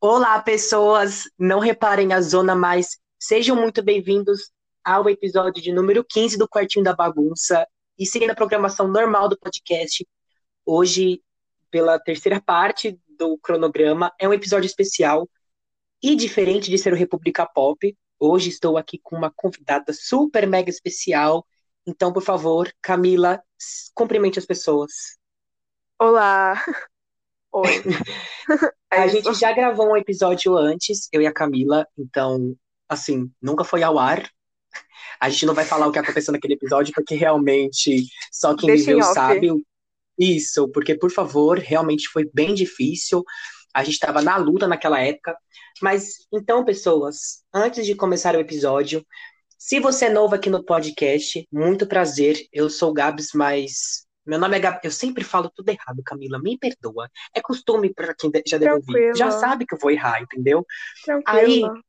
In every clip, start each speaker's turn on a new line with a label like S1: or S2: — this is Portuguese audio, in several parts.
S1: Olá, pessoas! Não reparem a zona, mas sejam muito bem-vindos ao episódio de número 15 do Quartinho da Bagunça. E seguindo a programação normal do podcast, hoje, pela terceira parte do cronograma, é um episódio especial e diferente de ser o República Pop. Hoje estou aqui com uma convidada super mega especial. Então, por favor, Camila, cumprimente as pessoas.
S2: Olá! Oi.
S1: É a gente já gravou um episódio antes, eu e a Camila, então, assim, nunca foi ao ar. A gente não vai falar o que aconteceu naquele episódio, porque realmente só quem
S2: Deixa
S1: viveu sabe. Isso, porque, por favor, realmente foi bem difícil. A gente estava na luta naquela época. Mas, então, pessoas, antes de começar o episódio, se você é novo aqui no podcast, muito prazer. Eu sou o Gabs, mas meu nome é Gab. Eu sempre falo tudo errado, Camila. Me perdoa. É costume para quem já deve ouvir. Já sabe que eu vou errar, entendeu?
S2: Tranquilo.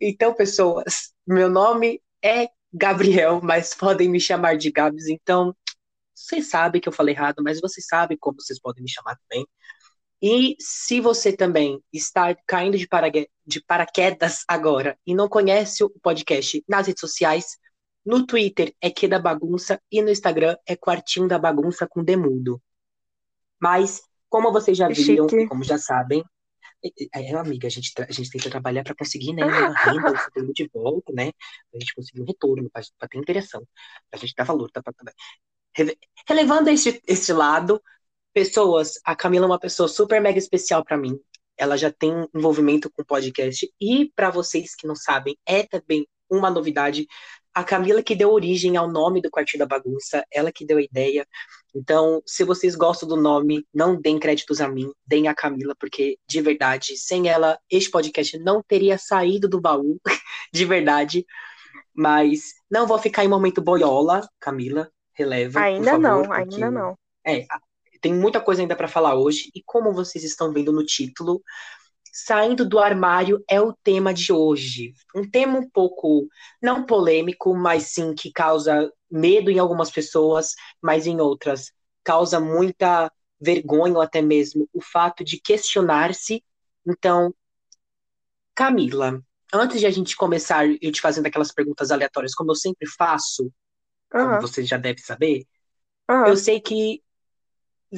S1: Então, pessoas, meu nome é Gabriel, mas podem me chamar de Gabs. Então, vocês sabem que eu falei errado, mas vocês sabem como vocês podem me chamar também. E se você também está caindo de paraquedas agora e não conhece o podcast nas redes sociais, no Twitter é Que da Bagunça e no Instagram é Quartinho da Bagunça com Demudo. Mas, como vocês já viram
S2: chique.
S1: como já sabem, é, amiga, a gente, a gente tenta trabalhar para conseguir né, uma renda, um conteúdo de volta, né? Pra gente conseguir um retorno, pra ter interação, pra gente dar valor. Tá, pra- pra- Rele- Relevando este, este lado, pessoas, a Camila é uma pessoa super mega especial para mim. Ela já tem envolvimento com podcast e para vocês que não sabem, é também uma novidade. A Camila que deu origem ao nome do Quartinho da Bagunça, ela que deu a ideia. Então, se vocês gostam do nome, não deem créditos a mim, deem a Camila, porque de verdade, sem ela, este podcast não teria saído do baú, de verdade. Mas não vou ficar em momento boiola, Camila, releva.
S2: Ainda
S1: favor,
S2: não,
S1: porque-
S2: ainda não.
S1: é, tem muita coisa ainda para falar hoje, e como vocês estão vendo no título, saindo do armário é o tema de hoje. Um tema um pouco, não polêmico, mas sim que causa medo em algumas pessoas, mas em outras causa muita vergonha ou até mesmo o fato de questionar-se. Então, Camila, antes de a gente começar eu te fazendo aquelas perguntas aleatórias, como eu sempre faço, como
S2: Aham,
S1: você já deve saber,
S2: aham.
S1: eu sei que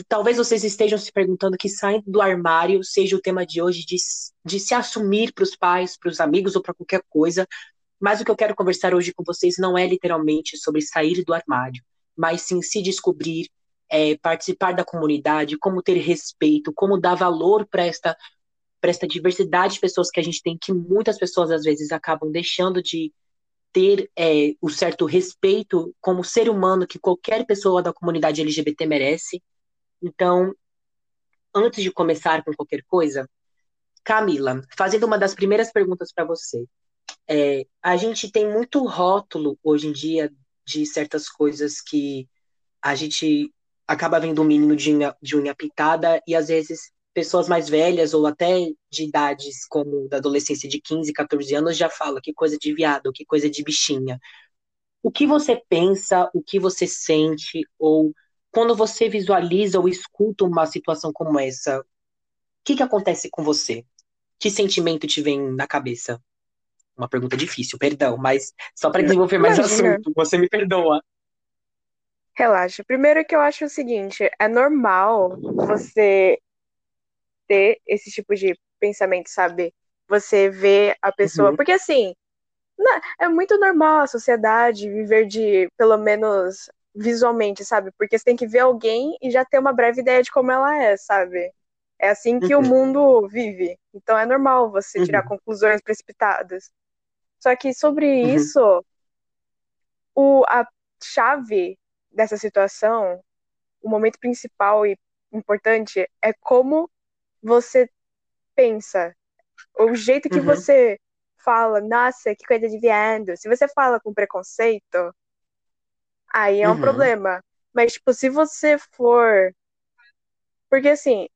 S1: talvez vocês estejam se perguntando que saindo do armário seja o tema de hoje de, de se assumir para os pais, para os amigos ou para qualquer coisa. Mas o que eu quero conversar hoje com vocês não é literalmente sobre sair do armário, mas sim se descobrir, é, participar da comunidade, como ter respeito, como dar valor para esta para esta diversidade de pessoas que a gente tem, que muitas pessoas às vezes acabam deixando de ter é, o certo respeito como ser humano que qualquer pessoa da comunidade LGBT merece. Então, antes de começar com qualquer coisa, Camila, fazendo uma das primeiras perguntas para você. É, a gente tem muito rótulo hoje em dia de certas coisas que a gente acaba vendo um menino de unha, de unha pintada e às vezes pessoas mais velhas ou até de idades como da adolescência de 15, 14 anos já falam que coisa de viado, que coisa de bichinha. O que você pensa, o que você sente, ou quando você visualiza ou escuta uma situação como essa, o que que acontece com você? Que sentimento te vem na cabeça? Uma pergunta difícil, perdão, mas só para desenvolver mais
S2: Imagina.
S1: assunto, você me perdoa.
S2: Relaxa. Primeiro que eu acho o seguinte, é normal você ter esse tipo de pensamento, sabe? Você vê a pessoa.
S1: Uhum.
S2: Porque assim, é muito normal a sociedade viver de, pelo menos visualmente, sabe? Porque você tem que ver alguém e já ter uma breve ideia de como ela é, sabe? É assim que o
S1: Uhum.
S2: mundo vive. Então é normal você tirar
S1: Uhum.
S2: conclusões precipitadas. Só que sobre
S1: Uhum.
S2: isso, o, a chave dessa situação, o momento principal e importante é como você pensa, o jeito que
S1: Uhum.
S2: você fala, nossa, que coisa de viado. Se você fala com preconceito, aí é um
S1: Uhum.
S2: problema. Mas, tipo, se você for. Porque, assim,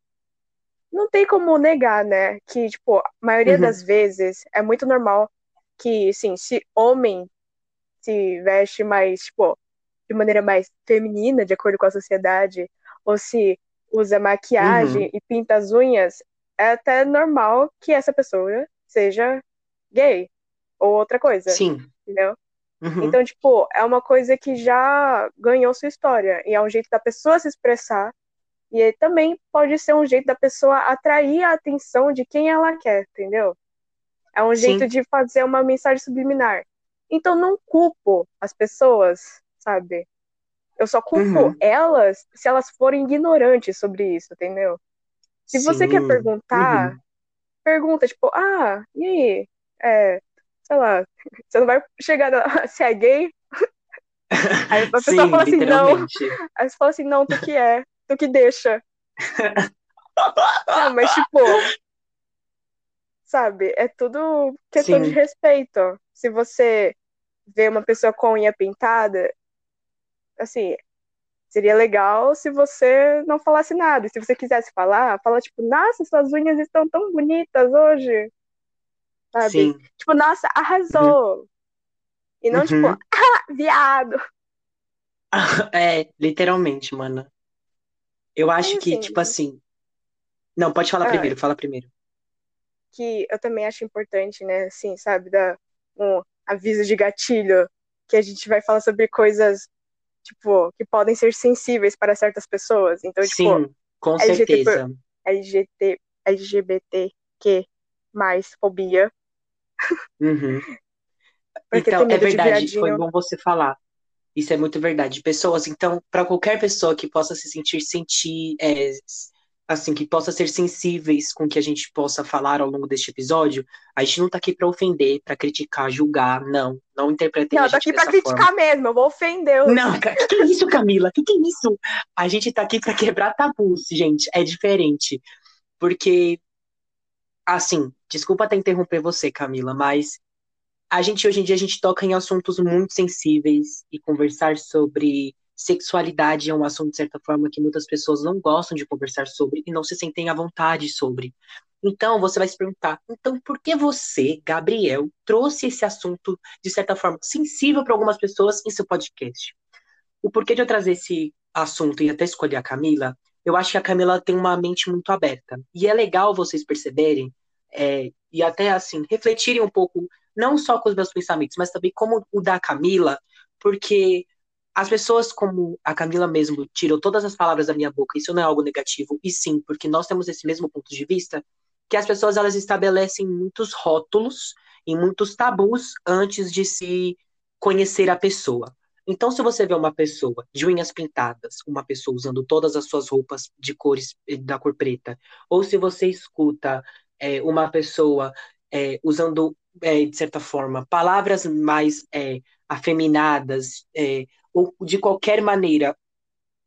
S2: não tem como negar, né? Que, tipo, a maioria
S1: Uhum.
S2: das vezes é muito normal que, assim, se homem se veste mais, tipo, de maneira mais feminina, de acordo com a sociedade, ou se usa maquiagem
S1: Uhum.
S2: e pinta as unhas, é até normal que essa pessoa seja gay ou outra coisa.
S1: Sim.
S2: Entendeu?
S1: Uhum.
S2: Então, tipo, é uma coisa que já ganhou sua história. E é um jeito da pessoa se expressar. E aí também pode ser um jeito da pessoa atrair a atenção de quem ela quer, entendeu? É um jeito
S1: Sim.
S2: de fazer uma mensagem subliminar. Então não culpo as pessoas, sabe? Eu só culpo
S1: Uhum.
S2: elas se elas forem ignorantes sobre isso, entendeu? Se você quer
S1: Sim.
S2: perguntar,
S1: Uhum.
S2: pergunta, tipo, ah, e aí? É, sei lá, você não vai chegar se é gay? Aí a pessoa
S1: Sim,
S2: fala assim, não. Aí você fala assim, não, tu que é, tu que deixa. Não, mas tipo, sabe, é tudo questão de
S1: Sim.
S2: respeito. Se você vê uma pessoa com unha pintada, assim, seria legal se você não falasse nada. E se você quisesse falar, fala tipo, nossa, suas unhas estão tão bonitas hoje. Sabe?
S1: Sim.
S2: Tipo, nossa, arrasou. E não tipo,
S1: Uhum.
S2: ah, viado.
S1: É, literalmente, mana. Eu acho que,
S2: assim,
S1: tipo assim. Não, pode falar
S2: ah,
S1: primeiro, fala primeiro.
S2: que eu também acho importante, né, assim, sabe, dar um aviso de gatilho, que a gente vai falar sobre coisas, tipo, que podem ser sensíveis para certas pessoas. Então, tipo,
S1: Sim, com
S2: LGBT, por-
S1: certeza.
S2: LGBT, LGBTQ mais fobia,
S1: Uhum. Então, é verdade, foi bom você falar. Isso é muito verdade. Pessoas, então, para qualquer pessoa que possa se sentir sentir, é, assim, que possa ser sensíveis com o que a gente possa falar ao longo deste episódio, a gente não tá aqui para ofender, para criticar, julgar, não. Não interpretem
S2: Não,
S1: a
S2: eu tô
S1: gente
S2: aqui pra
S1: dessa forma.
S2: criticar mesmo, eu vou ofender.
S1: Não, que que é isso, Camila? Que que é isso? A gente tá aqui pra quebrar tabus, gente. É diferente. Porque, assim, desculpa até interromper você, Camila, mas a gente hoje em dia a gente toca em assuntos muito sensíveis e conversar sobre sexualidade é um assunto de certa forma que muitas pessoas não gostam de conversar sobre e não se sentem à vontade sobre. Então você vai se perguntar, então por que você, Gabriel, trouxe esse assunto de certa forma sensível para algumas pessoas em seu podcast? O porquê de eu trazer esse assunto e até escolher a Camila, eu acho que a Camila tem uma mente muito aberta. E é legal vocês perceberem é, e até assim refletirem um pouco não só com os meus pensamentos, mas também como o da Camila, porque as pessoas, como a Camila mesmo, tirou todas as palavras da minha boca, isso não é algo negativo, e sim, porque nós temos esse mesmo ponto de vista, que as pessoas elas estabelecem muitos rótulos e muitos tabus antes de se conhecer a pessoa. Então, se você vê uma pessoa de unhas pintadas, uma pessoa usando todas as suas roupas de cores da cor preta, ou se você escuta é, uma pessoa é, usando é, de certa forma, palavras mais é, afeminadas, é, ou de qualquer maneira,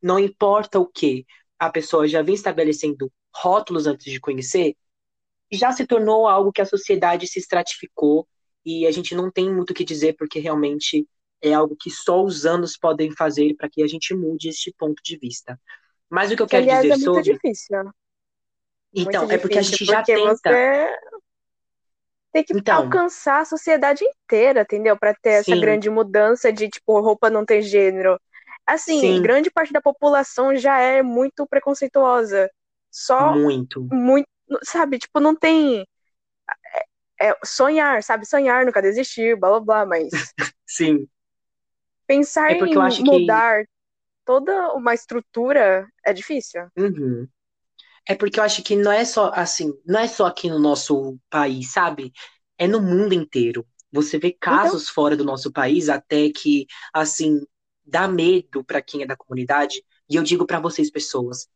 S1: não importa o que, a pessoa já vem estabelecendo rótulos antes de conhecer, já se tornou algo que a sociedade se estratificou e a gente não tem muito o que dizer, porque realmente é algo que só os anos podem fazer para que a gente mude este ponto de vista. Mas o que eu
S2: Que,
S1: quero
S2: aliás,
S1: dizer
S2: é muito
S1: sobre.
S2: difícil.
S1: Então, é porque a gente já tenta.
S2: você tem que
S1: Então,
S2: alcançar a sociedade inteira, entendeu? Pra ter essa
S1: sim,
S2: grande mudança de, tipo, roupa não ter gênero. Assim,
S1: sim,
S2: grande parte da população já é muito preconceituosa. Só
S1: muito.
S2: muito, sabe, tipo, não tem é, sonhar, sabe? Sonhar nunca desistir, blá blá blá, mas
S1: Sim.
S2: pensar
S1: É
S2: em
S1: acho que.
S2: mudar toda uma estrutura é difícil.
S1: Uhum. É porque eu acho que não é só assim, não é só aqui no nosso país, sabe? É no mundo inteiro. Você vê
S2: Então,
S1: casos fora do nosso país até que, assim, dá medo para quem é da comunidade. E eu digo para vocês, pessoas,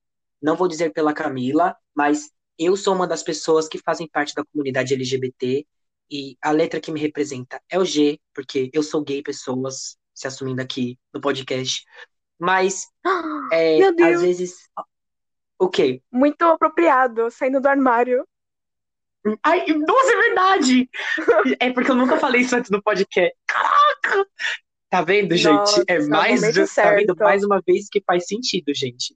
S1: não vou dizer pela Camila, mas eu sou uma das pessoas que fazem parte da comunidade LGBT e a letra que me representa é o G, porque eu sou gay, pessoas se assumindo aqui no podcast. Mas é, às vezes, o quê?
S2: muito apropriado, saindo do armário.
S1: Ai, nossa, é verdade! É porque eu nunca falei isso antes no podcast. Caraca! Tá vendo, gente? É
S2: Nossa,
S1: mais,
S2: momento
S1: tá vendo? Mais uma vez que faz sentido, gente.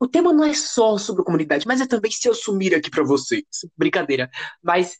S1: O tema não é só sobre comunidade, mas é também se eu sumir aqui pra vocês. Brincadeira. Mas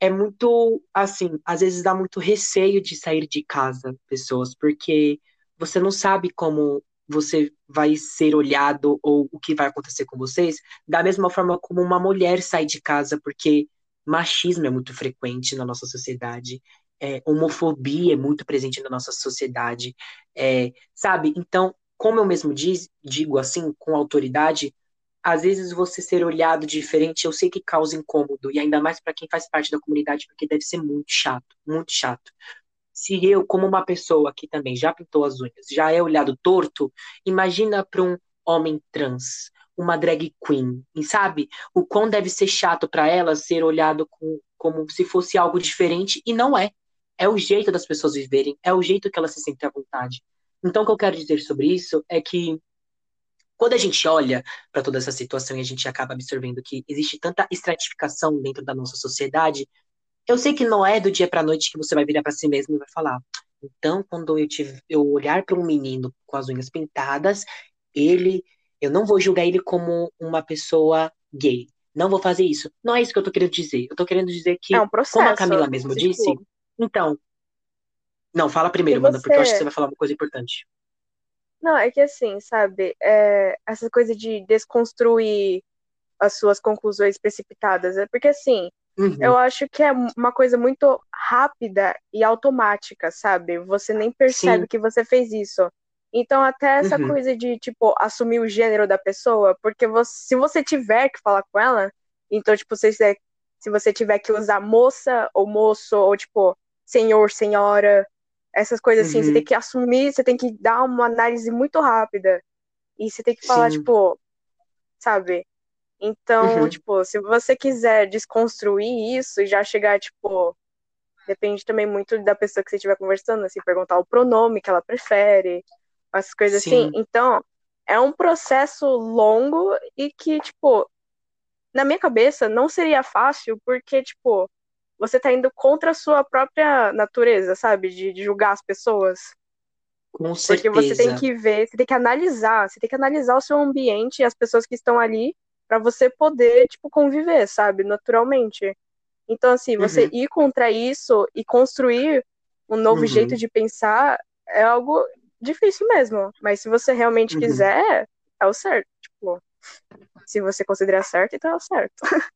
S1: é muito, assim, às vezes dá muito receio de sair de casa, pessoas, porque você não sabe como você vai ser olhado ou o que vai acontecer com vocês, da mesma forma como uma mulher sai de casa, porque machismo é muito frequente na nossa sociedade, é, homofobia é muito presente na nossa sociedade, é, sabe? Então, como eu mesmo diz, digo assim, com autoridade, às vezes você ser olhado diferente, eu sei que causa incômodo, e ainda mais para quem faz parte da comunidade, porque deve ser muito chato, muito chato se eu, como uma pessoa que também já pintou as unhas, já é olhado torto, imagina para um homem trans, uma drag queen, e sabe? O quão deve ser chato para ela ser olhado com, como se fosse algo diferente, e não é. É o jeito das pessoas viverem, é o jeito que elas se sentem à vontade. Então, o que eu quero dizer sobre isso é que quando a gente olha para toda essa situação e a gente acaba absorvendo que existe tanta estratificação dentro da nossa sociedade, eu sei que não é do dia para noite que você vai virar para si mesmo e vai falar. Então, quando eu, te, eu olhar para um menino com as unhas pintadas, ele, eu não vou julgar ele como uma pessoa gay. Não vou fazer isso. Não é isso que eu tô querendo dizer. Eu tô querendo dizer que,
S2: é um processo,
S1: como a Camila mesmo disse, tipo... então. Não, fala primeiro, você... Manda, porque eu acho que você vai falar uma coisa importante.
S2: Não, é que assim, sabe, é, essa coisa de desconstruir as suas conclusões precipitadas. É porque assim, Uhum. Eu acho que é uma coisa muito rápida e automática, sabe? Você nem percebe Sim. que você fez isso. Então, até essa uhum. coisa de, tipo, assumir o gênero da pessoa, porque você, se você tiver que falar com ela, então, tipo, se você, se você tiver que usar moça ou moço, ou, tipo, senhor, senhora, essas coisas assim, uhum. você tem que assumir, você tem que dar uma análise muito rápida. E você tem que falar, Sim. tipo, sabe? Então, uhum. tipo, se você quiser desconstruir isso e já chegar, tipo, depende também muito da pessoa que você estiver conversando, assim, perguntar o pronome que ela prefere, essas coisas assim. Sim. assim. Então, é um processo longo e que, tipo, na minha cabeça não seria fácil, porque, tipo, você tá indo contra a sua própria natureza, sabe? De, de julgar as pessoas.
S1: Com certeza.
S2: Porque você tem que ver, você tem que analisar, você tem que analisar o seu ambiente e as pessoas que estão ali para você poder, tipo, conviver, sabe, naturalmente. Então, assim, você uhum. ir contra isso e construir um novo uhum. jeito de pensar é algo difícil mesmo. Mas se você realmente uhum. quiser, é o certo. Tipo, se você considerar certo, então é o certo.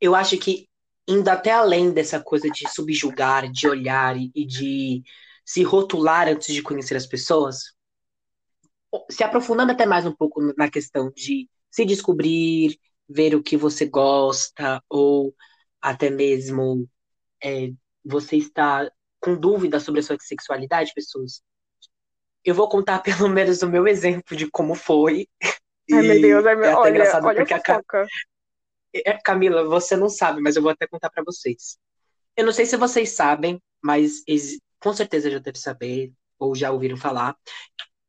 S1: Eu acho que indo até além dessa coisa de subjugar, de olhar e de se rotular antes de conhecer as pessoas, se aprofundando até mais um pouco na questão de se descobrir, ver o que você gosta, ou até mesmo é, você está com dúvida sobre a sua sexualidade, pessoas. Eu vou contar pelo menos o meu exemplo de como foi.
S2: Ai, meu Deus, ai, meu... é olha, olha porque a, a
S1: é, Camila, você não sabe, mas eu vou até contar para vocês. Eu não sei se vocês sabem, mas com certeza já deve saber, ou já ouviram falar.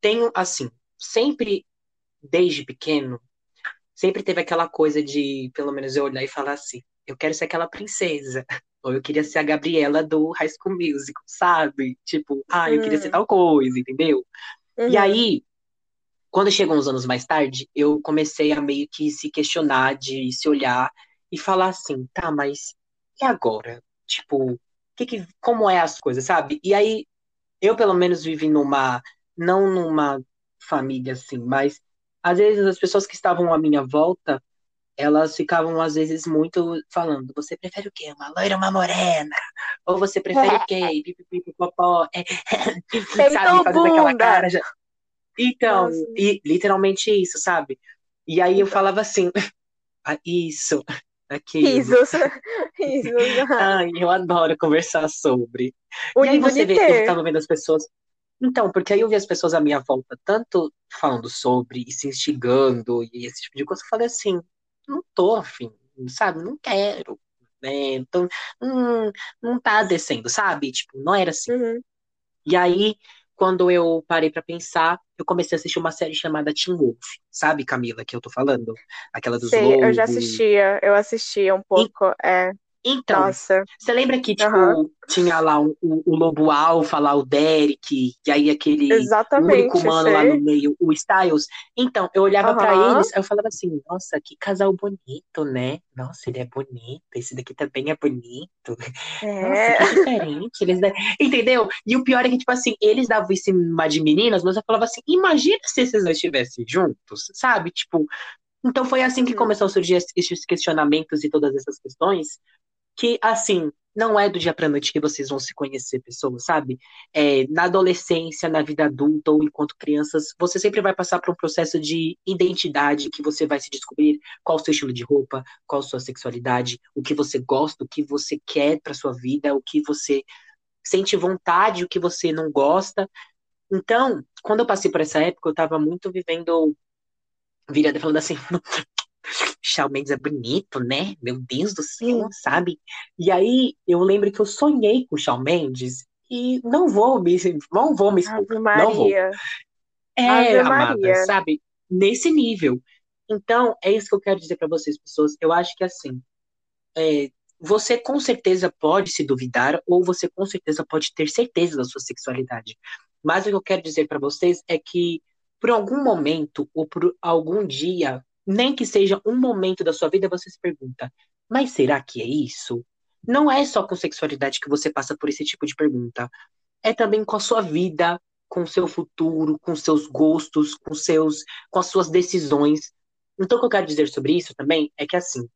S1: Tenho, assim, sempre, desde pequeno, sempre teve aquela coisa de, pelo menos, eu olhar e falar assim: eu quero ser aquela princesa. Ou eu queria ser a Gabriela do High School Musical, sabe? Tipo, ah, eu queria ser hum. tal coisa, entendeu? Uhum. E aí, quando chegou uns anos mais tarde, eu comecei a meio que se questionar, de se olhar e falar assim, tá, mas e agora? Tipo, que que, como é as coisas, sabe? E aí, eu pelo menos vivi numa, não numa família assim, mas às vezes as pessoas que estavam à minha volta, elas ficavam às vezes muito falando, você prefere o quê? Uma loira ou uma morena? Ou você prefere o quê? Pipipipopó. É, sabe, fazendo aquela cara. Já... Então, e, literalmente isso, sabe? E aí eu falava assim, ah, isso, aquilo.
S2: Isso, isso.
S1: Ai, eu adoro conversar sobre. O e aí você vê, eu tava vendo as pessoas então, porque aí eu vi as pessoas à minha volta, tanto falando sobre e se instigando e esse tipo de coisa, eu falei assim, não tô afim, sabe? Não quero. Né? Então, hum, não tá descendo, sabe? Tipo, não era assim.
S2: Uhum.
S1: E aí, quando eu parei para pensar, eu comecei a assistir uma série chamada Teen Wolf, sabe, Camila, que eu tô falando? Aquela dos
S2: Sei, lobos. eu já assistia, eu assistia um pouco, e... é.
S1: Então,
S2: Nossa.
S1: você lembra que, tipo,
S2: Aham.
S1: tinha lá o, o, lobo alfa, lá o Derek, e aí aquele único
S2: Exatamente,
S1: mano lá
S2: sei.
S1: no meio, o Styles. Então, eu olhava pra
S2: Aham.
S1: eles, eu falava assim, nossa, que casal bonito, né? Nossa, ele é bonito, esse daqui também é bonito. Nossa,
S2: É.
S1: que diferente. Eles, entendeu? E o pior é que, tipo assim, eles davam em cima de meninas, mas eu falava assim, imagina se esses dois estivessem juntos, sabe? Tipo, então foi assim que
S2: Uhum.
S1: começou a surgir es- esses questionamentos e todas essas questões que, assim, não é do dia pra noite que vocês vão se conhecer, pessoas, sabe? É, na adolescência, na vida adulta ou enquanto crianças, você sempre vai passar por um processo de identidade que você vai se descobrir qual o seu estilo de roupa, qual a sua sexualidade, o que você gosta, o que você quer pra sua vida, o que você sente vontade, o que você não gosta. Então, quando eu passei por essa época, eu tava muito vivendo virada falando assim, Shawn Mendes é bonito, né? Meu Deus do céu, sabe? E aí eu lembro que eu sonhei com o Shawn Mendes e não vou me, não vou me expor, não vou.
S2: Maria.
S1: É, amada, sabe? Nesse nível. Então, é isso que eu quero dizer pra vocês, pessoas. Eu acho que assim, é, você com certeza pode se duvidar ou você com certeza pode ter certeza da sua sexualidade. Mas o que eu quero dizer pra vocês é que por algum momento ou por algum dia, nem que seja um momento da sua vida, você se pergunta: mas será que é isso? Não é só com sexualidade que você passa por esse tipo de pergunta. É também com a sua vida, com o seu futuro, com seus gostos, com seus, com as suas decisões. Então, o que eu quero dizer sobre isso também é que assim,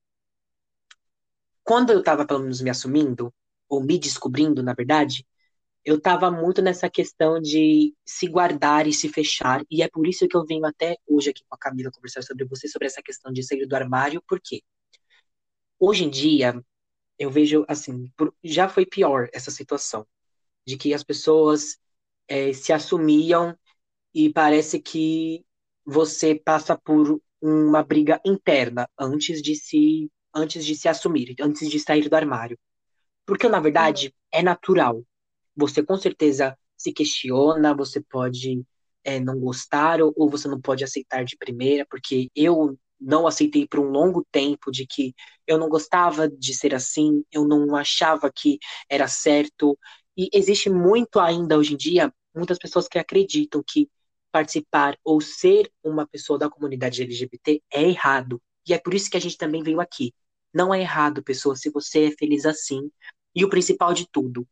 S1: quando eu tava pelo menos me assumindo, ou me descobrindo, na verdade, eu tava muito nessa questão de se guardar e se fechar, e é por isso que eu venho até hoje aqui com a Camila conversar sobre você, sobre essa questão de sair do armário, porque hoje em dia eu vejo assim, já foi pior essa situação, de que as pessoas eh, se assumiam e parece que você passa por uma briga interna antes de se antes de se assumir, antes de sair do armário. Porque na
S2: Uhum.
S1: verdade é natural. Você com certeza se questiona, você pode é, não gostar ou, ou você não pode aceitar de primeira, porque eu não aceitei por um longo tempo de que eu não gostava de ser assim, eu não achava que era certo. E existe muito ainda hoje em dia, muitas pessoas que acreditam que participar ou ser uma pessoa da comunidade LGBT é errado. E é por isso que a gente também veio aqui. Não é errado, pessoa, se você é feliz assim. E o principal de tudo,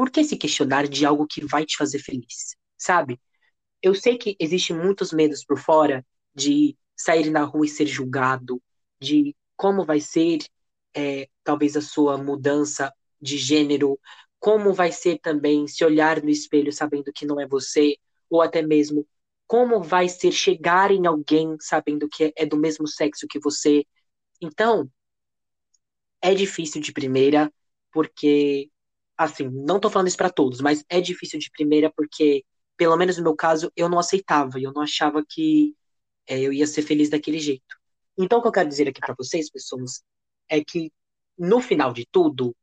S1: por que se questionar de algo que vai te fazer feliz? Sabe? Eu sei que existem muitos medos por fora de sair na rua e ser julgado, de como vai ser, é, talvez, a sua mudança de gênero, como vai ser também se olhar no espelho sabendo que não é você, ou até mesmo como vai ser chegar em alguém sabendo que é do mesmo sexo que você. Então, é difícil de primeira, porque, assim, não tô falando isso pra todos, mas é difícil de primeira porque, pelo menos no meu caso, eu não aceitava e eu não achava que é, eu ia ser feliz daquele jeito. Então, o que eu quero dizer aqui pra vocês, pessoas, é que no final de tudo,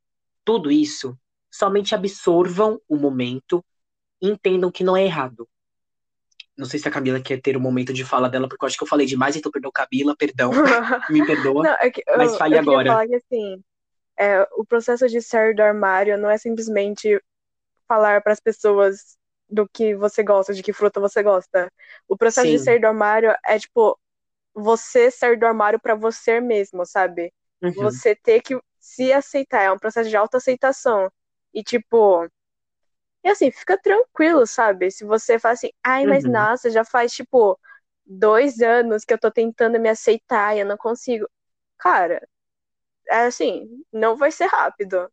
S1: tudo isso, somente absorvam o momento e entendam que não é errado. Não sei se a Camila quer ter o momento de fala dela, porque eu acho que eu falei demais, então perdão, Camila, perdão, me perdoa,
S2: Não, é que eu,
S1: mas fale
S2: eu
S1: agora.
S2: falar que assim, é, o processo de sair do armário não é simplesmente falar para as pessoas do que você gosta, de que fruta você gosta. O processo de
S1: Sim.
S2: sair do armário é tipo você sair do armário para você mesmo, sabe?
S1: Uhum.
S2: Você ter que se aceitar, é um processo de autoaceitação. E tipo, e assim, fica tranquilo, sabe? Se você fala assim, ai, mas
S1: Uhum.
S2: nossa, já faz tipo dois anos que eu tô tentando me aceitar e eu não consigo. Cara, assim, não vai ser rápido.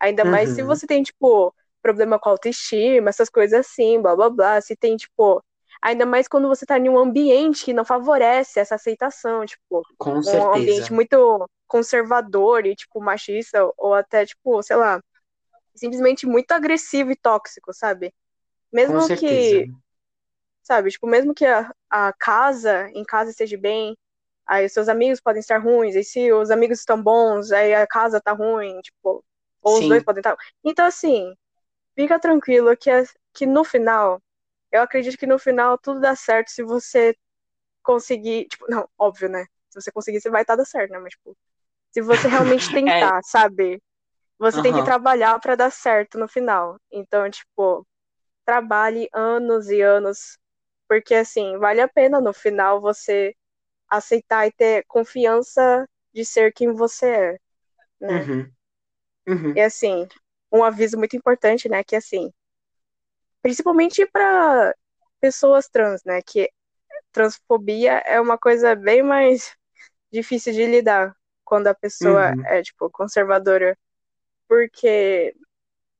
S2: Ainda mais se
S1: Uhum.
S2: você tem, tipo, problema com autoestima, essas coisas assim, blá blá blá. Se tem, tipo. Ainda mais quando você tá em um ambiente que não favorece essa aceitação, tipo,
S1: Com
S2: um
S1: certeza.
S2: ambiente muito conservador e, tipo, machista, ou até, tipo, sei lá, simplesmente muito agressivo e tóxico, sabe? Mesmo que, sabe, tipo, mesmo que a, a casa, em casa esteja bem, aí os seus amigos podem estar ruins, e se os amigos estão bons, aí a casa tá ruim, tipo, ou os dois
S1: Sim.
S2: podem estar. Então, assim, fica tranquilo que, é- que no final, eu acredito que no final tudo dá certo se você conseguir, tipo, não, óbvio, né? Se você conseguir, você vai estar dando certo, né? Mas, tipo, Se você realmente tentar, é. sabe? Você uhum. tem que trabalhar para dar certo no final. Então, tipo, trabalhe anos e anos, porque assim, vale a pena no final você aceitar e ter confiança de ser quem você é, né?
S1: Uhum. Uhum.
S2: E assim, um aviso muito importante, né, que assim, principalmente para pessoas trans, né, que transfobia é uma coisa bem mais difícil de lidar quando a pessoa uhum. é tipo conservadora, porque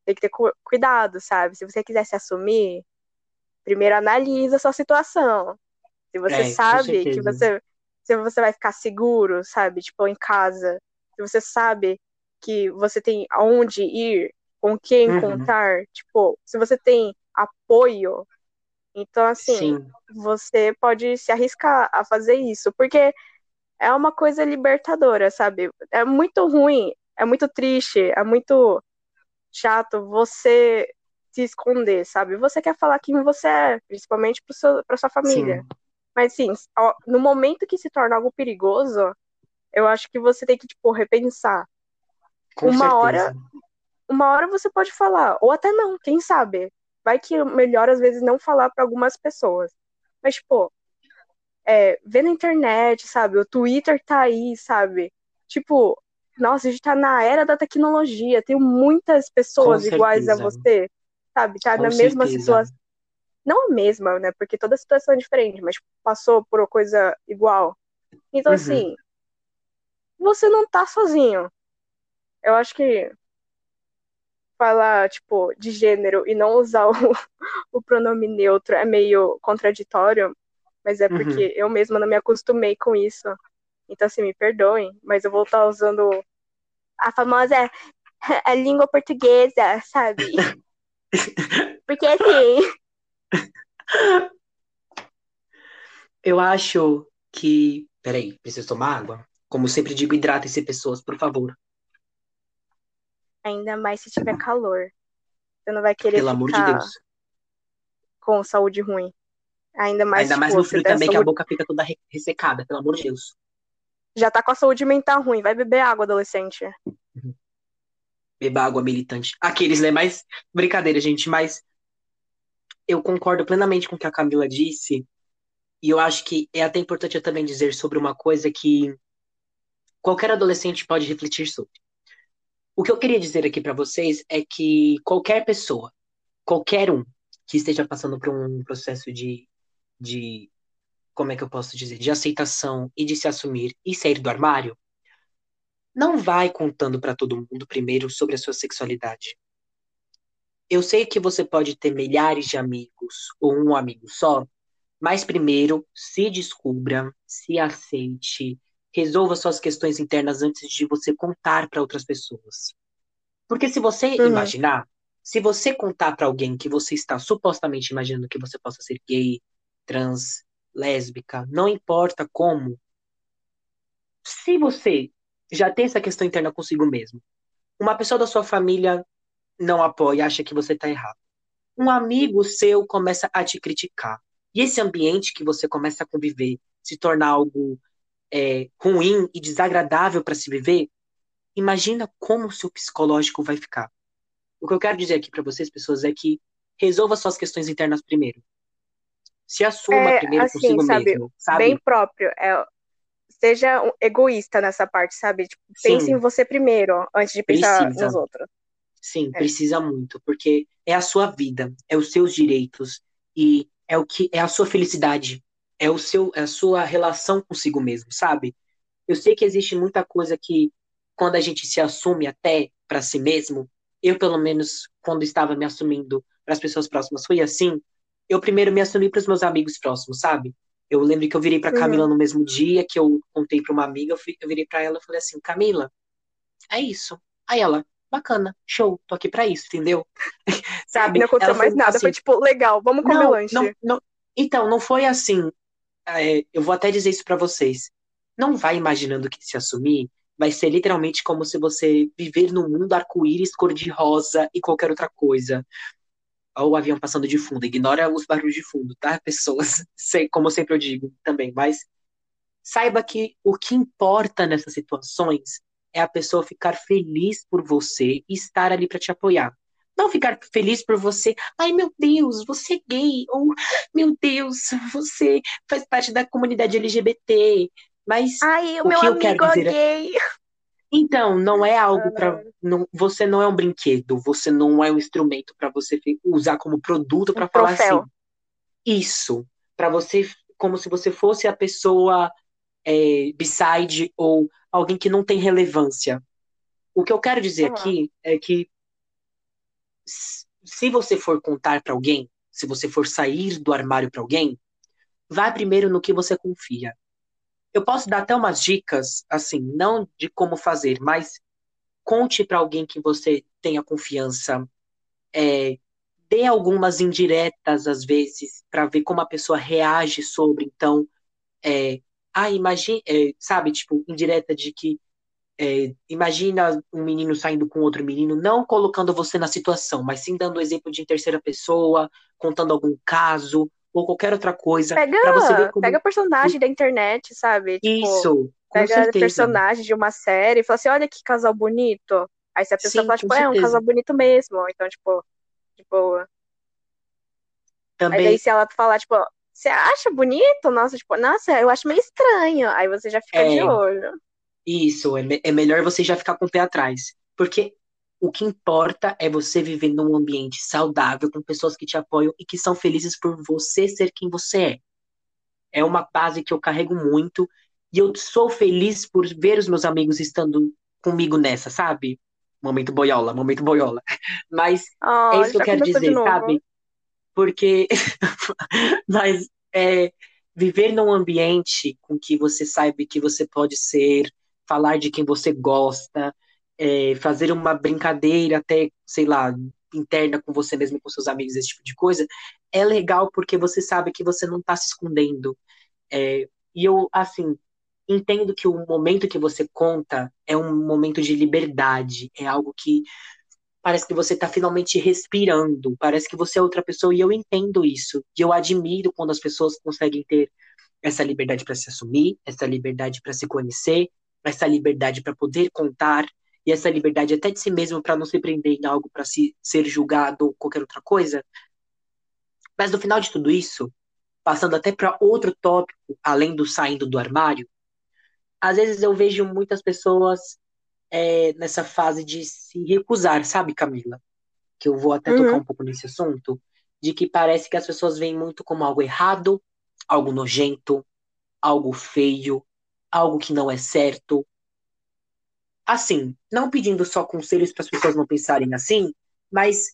S2: tem que ter cu cuidado, sabe? Se você quiser se assumir, primeiro analisa a sua situação. Se você é, sabe que você se você vai ficar seguro, sabe? Tipo, em casa. Se você sabe que você tem aonde ir, com quem uhum. contar, tipo, se você tem apoio, então assim, Sim. você pode se arriscar a fazer isso, porque é uma coisa libertadora, sabe? É muito ruim, é muito triste, é muito chato você se esconder, sabe? Você quer falar quem você é, principalmente para sua família. Sim. Mas sim, no momento que se torna algo perigoso, eu acho que você tem que tipo repensar. Com uma certeza. hora, uma hora você pode falar, ou até não, quem sabe? Vai que é melhor às vezes não falar para algumas pessoas. Mas tipo, é, vê na internet, sabe? O Twitter tá aí, sabe? Tipo, nossa, a gente tá na era da tecnologia, tem muitas pessoas iguais a você, sabe? Tá Com na mesma situação. Não a mesma, né? Porque toda situação é diferente, mas passou por uma coisa igual. Então, uhum. assim, você não tá sozinho. Eu acho que falar, tipo, de gênero e não usar o, o pronome neutro é meio contraditório, mas é porque uhum. eu mesma não me acostumei com isso. Então, assim, me perdoem, mas eu vou estar usando a famosa a língua portuguesa, sabe? Porque assim.
S1: Eu acho que. Peraí, preciso tomar água? Como sempre digo, hidratem-se, pessoas, por favor.
S2: Ainda mais se tiver calor. Você não vai querer
S1: Pelo amor de Deus.
S2: com saúde ruim. Ainda mais,
S1: Ainda mais no frio também, saúde... que a boca fica toda ressecada, pelo amor de Deus
S2: já tá com a saúde mental ruim, vai beber água, adolescente.
S1: Beba água, militante. Aqueles, né? Mas, brincadeira, gente, mas eu concordo plenamente com o que a Camila disse, e eu acho que é até importante eu também dizer sobre uma coisa que qualquer adolescente pode refletir sobre. O que eu queria dizer aqui para vocês é que qualquer pessoa, qualquer um que esteja passando por um processo de, de como é que eu posso dizer, de aceitação e de se assumir e sair do armário, não vai contando para todo mundo primeiro sobre a sua sexualidade. Eu sei que você pode ter milhares de amigos ou um amigo só, mas primeiro se descubra, se aceite, resolva suas questões internas antes de você contar para outras pessoas. Porque se você uhum. imaginar, se você contar para alguém que você está supostamente imaginando que você possa ser gay, trans, lésbica, não importa como. Se você já tem essa questão interna consigo mesmo, uma pessoa da sua família não apoia, acha que você está errado. Um amigo seu começa a te criticar. E esse ambiente que você começa a conviver se torna algo é, ruim e desagradável para se viver, imagina como o seu psicológico vai ficar. O que eu quero dizer aqui para vocês, pessoas, é que resolva suas questões internas primeiro. Se assuma é, primeiro assim, consigo sabe, mesmo, sabe?
S2: Bem próprio. É, seja egoísta nessa parte, sabe? Tipo, pense em você primeiro, antes de pensar precisa. nos outros.
S1: Sim, é. precisa muito, porque é a sua vida, é os seus direitos e é o que é a sua felicidade, é o seu é a sua relação consigo mesmo, sabe? Eu sei que existe muita coisa que quando a gente se assume até para si mesmo, eu pelo menos quando estava me assumindo para as pessoas próximas foi assim, eu primeiro me assumi para os meus amigos próximos, sabe? Eu lembro que eu virei para Camila uhum. no mesmo dia que eu contei para uma amiga, eu, fui, eu virei para ela e falei assim: Camila, é isso. Aí ela, bacana, show, tô aqui para isso, entendeu?
S2: sabe? Não aconteceu mais nada, assim, foi tipo, legal, vamos comer
S1: não,
S2: lanche.
S1: Não, não, então, não foi assim. É, eu vou até dizer isso para vocês. Não vai imaginando que se assumir vai ser literalmente como se você viver num mundo arco-íris, cor-de-rosa e qualquer outra coisa. Olha o avião passando de fundo. Ignora os barulhos de fundo, tá, pessoas? Sei, como sempre eu digo também. Mas saiba que o que importa nessas situações é a pessoa ficar feliz por você e estar ali para te apoiar. Não ficar feliz por você, ai meu Deus, você é gay, ou meu Deus, você faz parte da comunidade LGBT. Mas
S2: ai,
S1: o,
S2: o meu
S1: que eu
S2: amigo
S1: quero
S2: é
S1: dizer é
S2: gay.
S1: então, não é algo para. Não, você não é um brinquedo, você não é um instrumento para você usar como produto para
S2: Um
S1: falar assim.
S2: troféu.
S1: Isso, para você, como se você fosse a pessoa é, beside ou alguém que não tem relevância. O que eu quero dizer
S2: Aham.
S1: aqui é que se você for contar para alguém, se você for sair do armário para alguém, vai primeiro no que você confia. Eu posso dar até umas dicas, assim, não de como fazer, mas conte para alguém que você tenha confiança, é, dê algumas indiretas às vezes para ver como a pessoa reage sobre. Então, é, ah, imagine, é, sabe, tipo, indireta de que é, imagina um menino saindo com outro menino, não colocando você na situação, mas sim dando exemplo de em terceira pessoa, contando algum caso ou qualquer outra coisa, para você ver
S2: Pega,
S1: como
S2: pega personagem da internet, sabe? Tipo,
S1: isso, com
S2: pega
S1: certeza.
S2: personagem de uma série e fala assim, olha que casal bonito. Aí se a pessoa
S1: Sim,
S2: fala, tipo, é um casal bonito mesmo. Então, tipo, de boa. Aí daí
S1: Também
S2: se ela falar, tipo, você acha bonito? Nossa, tipo, nossa, eu acho meio estranho. Aí você já fica de
S1: é
S2: olho.
S1: isso, é, me- é melhor você já ficar com o pé atrás, porque o que importa é você viver num ambiente saudável, com pessoas que te apoiam e que são felizes por você ser quem você é. É uma base que eu carrego muito e eu sou feliz por ver os meus amigos estando comigo nessa, sabe? Momento boiola, momento boiola. Mas é
S2: Ó,
S1: isso que eu quero
S2: de
S1: dizer, sabe? Porque mas é, viver num ambiente com que você saiba que você pode ser, falar de quem você gosta, é, fazer uma brincadeira até, sei lá, interna com você mesmo, com seus amigos, esse tipo de coisa, é legal porque você sabe que você não está se escondendo. É, e eu, assim, entendo que o momento que você conta é um momento de liberdade, é algo que parece que você está finalmente respirando, parece que você é outra pessoa, e eu entendo isso. E eu admiro quando as pessoas conseguem ter essa liberdade para se assumir, essa liberdade para se conhecer, essa liberdade para poder contar, e essa liberdade até de si mesmo para não se prender em algo para se ser julgado ou qualquer outra coisa. Mas no final de tudo isso, passando até para outro tópico, além do saindo do armário, às vezes eu vejo muitas pessoas é, nessa fase de se recusar, sabe, Camila? Que eu vou até tocar
S2: Uhum.
S1: um pouco nesse assunto, de que parece que as pessoas veem muito como algo errado, algo nojento, algo feio, algo que não é certo. Assim, não pedindo só conselhos para as pessoas não pensarem assim, mas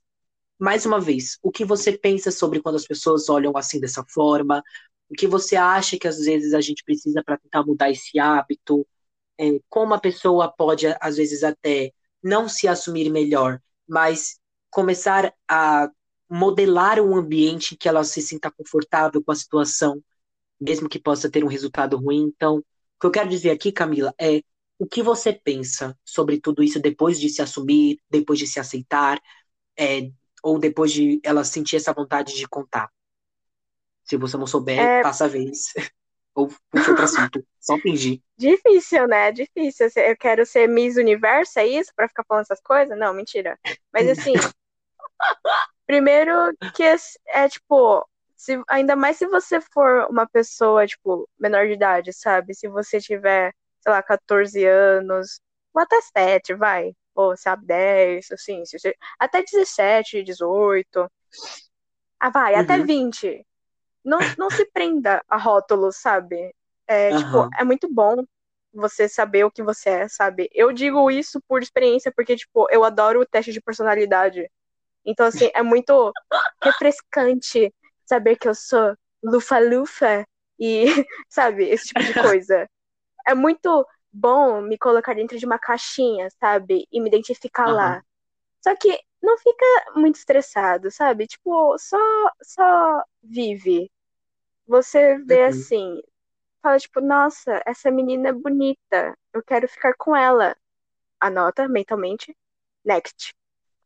S1: mais uma vez, o que você pensa sobre quando as pessoas olham assim dessa forma? O que você acha que às vezes a gente precisa para tentar mudar esse hábito? É, como a pessoa pode, às vezes, até não se assumir melhor, mas começar a modelar um ambiente que ela se sinta confortável com a situação, mesmo que possa ter um resultado ruim. Então, o que eu quero dizer aqui, Camila, é o que você pensa sobre tudo isso depois de se assumir, depois de se aceitar, é, ou depois de ela sentir essa vontade de contar. Se você não souber,
S2: É
S1: passa a vez. ou puxa outro assunto. Só fingir.
S2: difícil, né? Difícil. Eu quero ser Miss Universo, é isso? Pra ficar falando essas coisas? Não, mentira. Mas assim, primeiro que é, é, tipo, se, ainda mais se você for uma pessoa, tipo, menor de idade, sabe? Se você tiver, sei lá, 14 anos, ou até 7, vai. Ou, sabe, 10, assim, se você- até 17, 18. Ah, vai, até
S1: Uhum.
S2: 20. Não, não se prenda a rótulos, sabe? É, tipo,
S1: Aham.
S2: é muito bom você saber o que você é, sabe? Eu digo isso por experiência, porque, tipo, eu adoro o teste de personalidade. Então, assim, é muito refrescante saber que eu sou lufa-lufa e, sabe, esse tipo de coisa. É muito bom me colocar dentro de uma caixinha, sabe? E me identificar lá.
S1: Aham.
S2: Só que não fica muito estressado, sabe? Tipo, só, só vive. Você vê
S1: Uhum.
S2: assim, fala tipo, nossa, essa menina é bonita, eu quero ficar com ela. Anota mentalmente, next.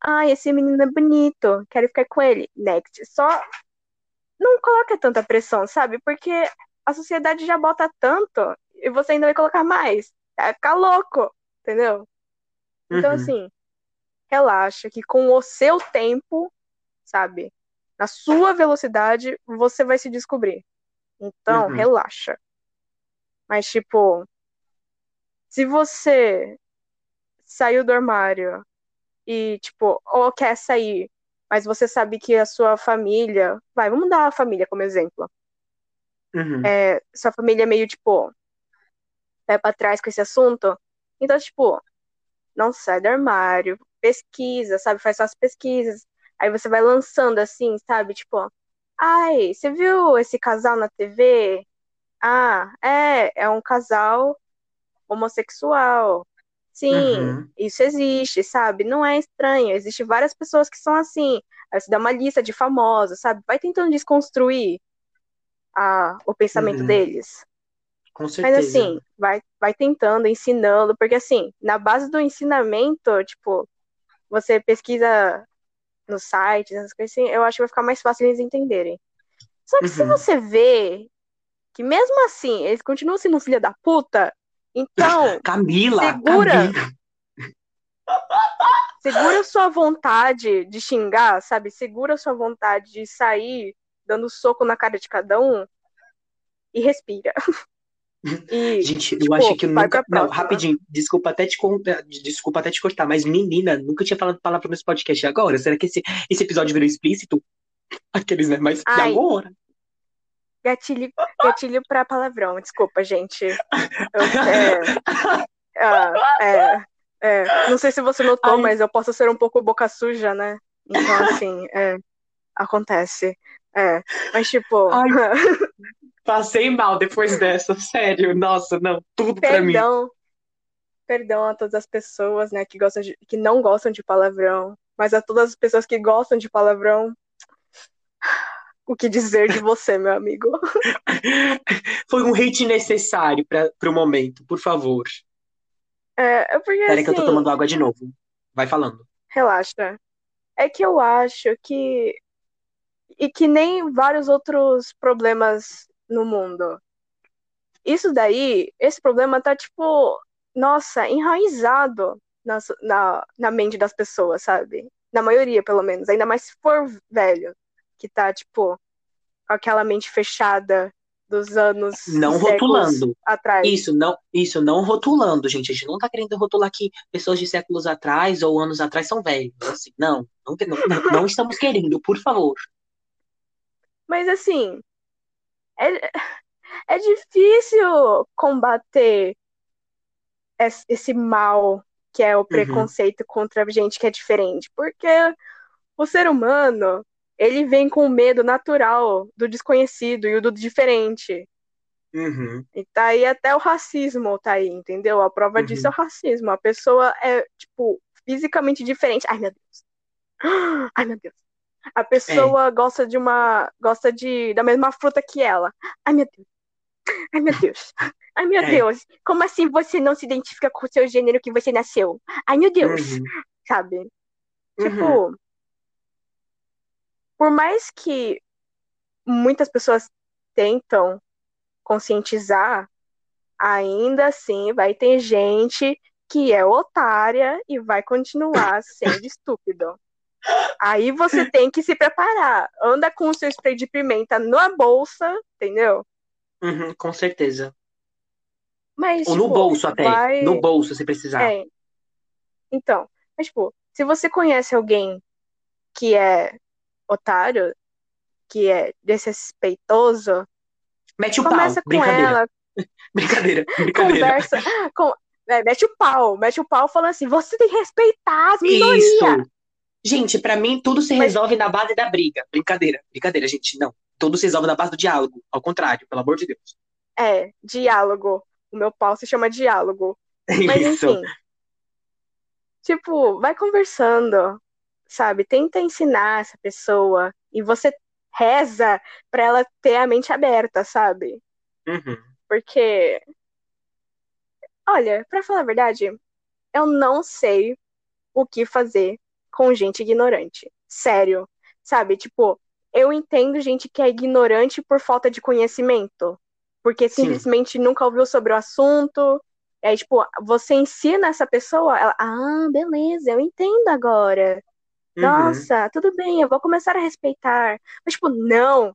S2: Ah, esse menino é bonito, quero ficar com ele, next. Só não coloca tanta pressão, sabe? Porque a sociedade já bota tanto e você ainda vai colocar mais. Vai ficar louco. entendeu? Então,
S1: Uhum.
S2: assim, relaxa que com o seu tempo, sabe, na sua velocidade, você vai se descobrir. Então,
S1: Uhum.
S2: relaxa. Mas, tipo, se você saiu do armário e, tipo, ou quer sair, mas você sabe que a sua família. Vai, vamos dar a família como exemplo.
S1: Uhum.
S2: É, sua família é meio, tipo, pé pra trás com esse assunto. Então, tipo, não sai do armário, pesquisa, sabe? Faz suas pesquisas. Aí você vai lançando assim, sabe? Tipo, ai, você viu esse casal na TV? Ah, é, é um casal homossexual. Sim,
S1: Uhum.
S2: isso existe, sabe? Não é estranho. Existem várias pessoas que são assim. Aí você dá uma lista de famosos, sabe? Vai tentando desconstruir a, o pensamento
S1: Uhum.
S2: deles.
S1: Com
S2: Mas
S1: certeza.
S2: assim, vai, vai tentando, ensinando, porque assim, na base do ensinamento, tipo, você pesquisa nos sites, essas coisas assim, eu acho que vai ficar mais fácil eles entenderem. Só que se
S1: Uhum.
S2: você vê que mesmo assim eles continuam sendo filha da puta, então
S1: Camila,
S2: Segura.
S1: Camila.
S2: segura sua vontade de xingar, sabe? Segura sua vontade de sair dando soco na cara de cada um e respira. E,
S1: Gente, eu
S2: tipo,
S1: acho que eu nunca. Não, rapidinho, desculpa até te contar, desculpa até te cortar, mas menina, nunca tinha falado palavra nesse podcast agora. Será que esse, esse episódio virou explícito? Aqueles, né? Mas e
S2: Ai.
S1: agora?
S2: gatilho, gatilho pra palavrão, desculpa, gente. Eu, é, ah, é, é, não sei se você notou,
S1: Ai.
S2: mas eu posso ser um pouco boca suja, né? Então, assim, é, acontece. É, mas tipo,
S1: Ai. Passei mal depois dessa, sério. Nossa, não, tudo pra mim.
S2: perdão, perdão a todas as pessoas, né, que gostam de, que não gostam de palavrão, mas a todas as pessoas que gostam de palavrão, o que dizer de você, meu amigo?
S1: Foi um hate necessário para pro momento, por favor.
S2: É, é porque
S1: Peraí
S2: assim,
S1: que eu tô tomando água de novo. Vai falando.
S2: relaxa. É que eu acho que e que nem vários outros problemas no mundo. Isso daí, esse problema tá tipo, nossa, enraizado na, na, na mente das pessoas, sabe? Na maioria, pelo menos. Ainda mais se for velho, que tá, tipo, com aquela mente fechada dos anos
S1: Não rotulando.
S2: atrás.
S1: Isso, não, isso, não rotulando, gente. A gente não tá querendo rotular que pessoas de séculos atrás ou anos atrás são velhos. Assim, não, não, não, não estamos querendo, por favor.
S2: Mas assim, é, é difícil combater es- esse mal que é o preconceito contra gente que é diferente, porque o ser humano, ele vem com o medo natural do desconhecido e o do diferente.
S1: Uhum.
S2: E tá aí até o racismo, tá aí, entendeu? A prova
S1: Uhum.
S2: disso é o racismo. A pessoa é, tipo, fisicamente diferente. Ai, meu Deus. Ai, meu Deus. A pessoa gosta de uma. gosta de da mesma fruta que ela. Ai, meu Deus. Ai, meu Deus. Ai, meu
S1: É.
S2: Deus. Como assim você não se identifica com o seu gênero que você nasceu? Ai, meu Deus.
S1: Uhum.
S2: Sabe?
S1: Uhum.
S2: Tipo, por mais que muitas pessoas tentam conscientizar, ainda assim vai ter gente que é otária e vai continuar sendo estúpido. Aí você tem que se preparar. Anda com o seu spray de pimenta na bolsa, entendeu?
S1: Uhum, com certeza.
S2: Mas,
S1: Ou no
S2: tipo,
S1: bolso até.
S2: vai-
S1: No bolso, se precisar.
S2: É. Então, mas, tipo, se você conhece alguém que é otário, que é desrespeitoso,
S1: Mete o
S2: começa
S1: pau.
S2: com
S1: Brincadeira.
S2: ela,
S1: Brincadeira. Brincadeira.
S2: conversa com. é, mete o pau, mete o pau falando assim, você tem que respeitar as
S1: Isso. Gente, pra mim tudo se resolve na base da briga. Brincadeira. Brincadeira, gente. Não. Tudo se resolve na base do diálogo. Ao contrário, pelo amor de Deus.
S2: É, diálogo. O meu pau se chama diálogo. Mas
S1: Isso.
S2: enfim. Tipo, vai conversando, sabe? Tenta ensinar essa pessoa e você reza pra ela ter a mente aberta, sabe?
S1: Uhum.
S2: Porque, olha, pra falar a verdade, eu não sei o que fazer com gente ignorante. Sério. Sabe? Tipo, eu entendo gente que é ignorante por falta de conhecimento. Porque
S1: Sim.
S2: simplesmente nunca ouviu sobre o assunto, aí, tipo, você ensina essa pessoa, ela, ah, beleza, eu entendo agora.
S1: Uhum.
S2: Nossa, tudo bem, eu vou começar a respeitar. Mas, tipo, não.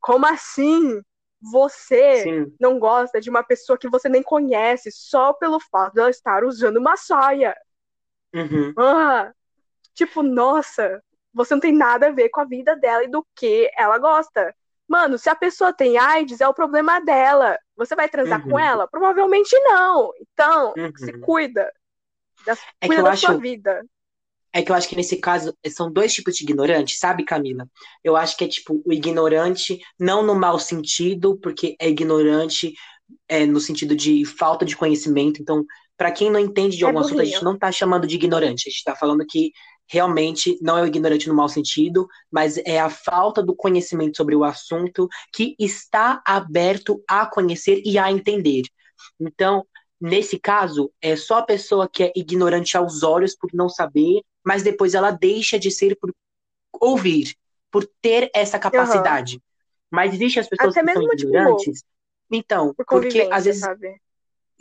S2: Como assim? Você
S1: Sim.
S2: não gosta de uma pessoa que você nem conhece só pelo fato de ela estar usando uma saia.
S1: Uhum.
S2: Ah, tipo, nossa, você não tem nada a ver com a vida dela e do que ela gosta. Mano, se a pessoa tem AIDS, é o problema dela. Você vai transar
S1: Uhum.
S2: com ela? Provavelmente não. Então,
S1: Uhum.
S2: se cuida. Da,
S1: que
S2: cuida da
S1: acho-
S2: sua vida.
S1: É que eu acho que nesse caso são dois tipos de ignorante, sabe, Camila? Eu acho que é tipo o ignorante, não no mau sentido, porque é ignorante é, no sentido de falta de conhecimento. Então, para quem não entende de
S2: É
S1: algum assunto, a gente não tá chamando de ignorante, a gente tá falando que realmente não é o ignorante no mau sentido, mas é a falta do conhecimento sobre o assunto que está aberto a conhecer e a entender. Então, nesse caso, é só a pessoa que é ignorante aos olhos por não saber, mas depois ela deixa de ser por ouvir, por ter essa capacidade. Mas existem as pessoas
S2: Até
S1: que são
S2: mesmo, tipo,
S1: ignorantes. Então,
S2: Por
S1: porque às vezes
S2: sabe?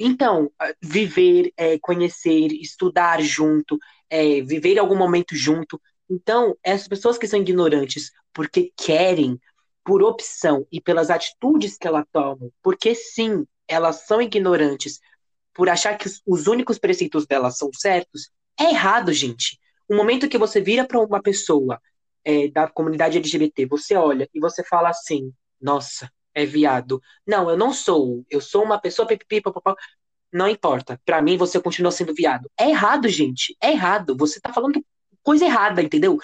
S1: Então, ah, viver, é, conhecer, estudar junto, é, viver algum momento junto. Então, essas pessoas que são ignorantes porque querem, por opção e pelas atitudes que elas tomam, porque sim, elas são ignorantes por achar que os, os únicos preceitos delas são certos, é errado, gente. O momento que você vira para uma pessoa é, da comunidade LGBT, você olha e você fala assim: nossa, é viado. Não, eu não sou. Eu sou uma pessoa pipipi, papapá. Não importa. Pra mim, você continua sendo viado. É errado, gente. É errado. Você tá falando coisa errada, entendeu?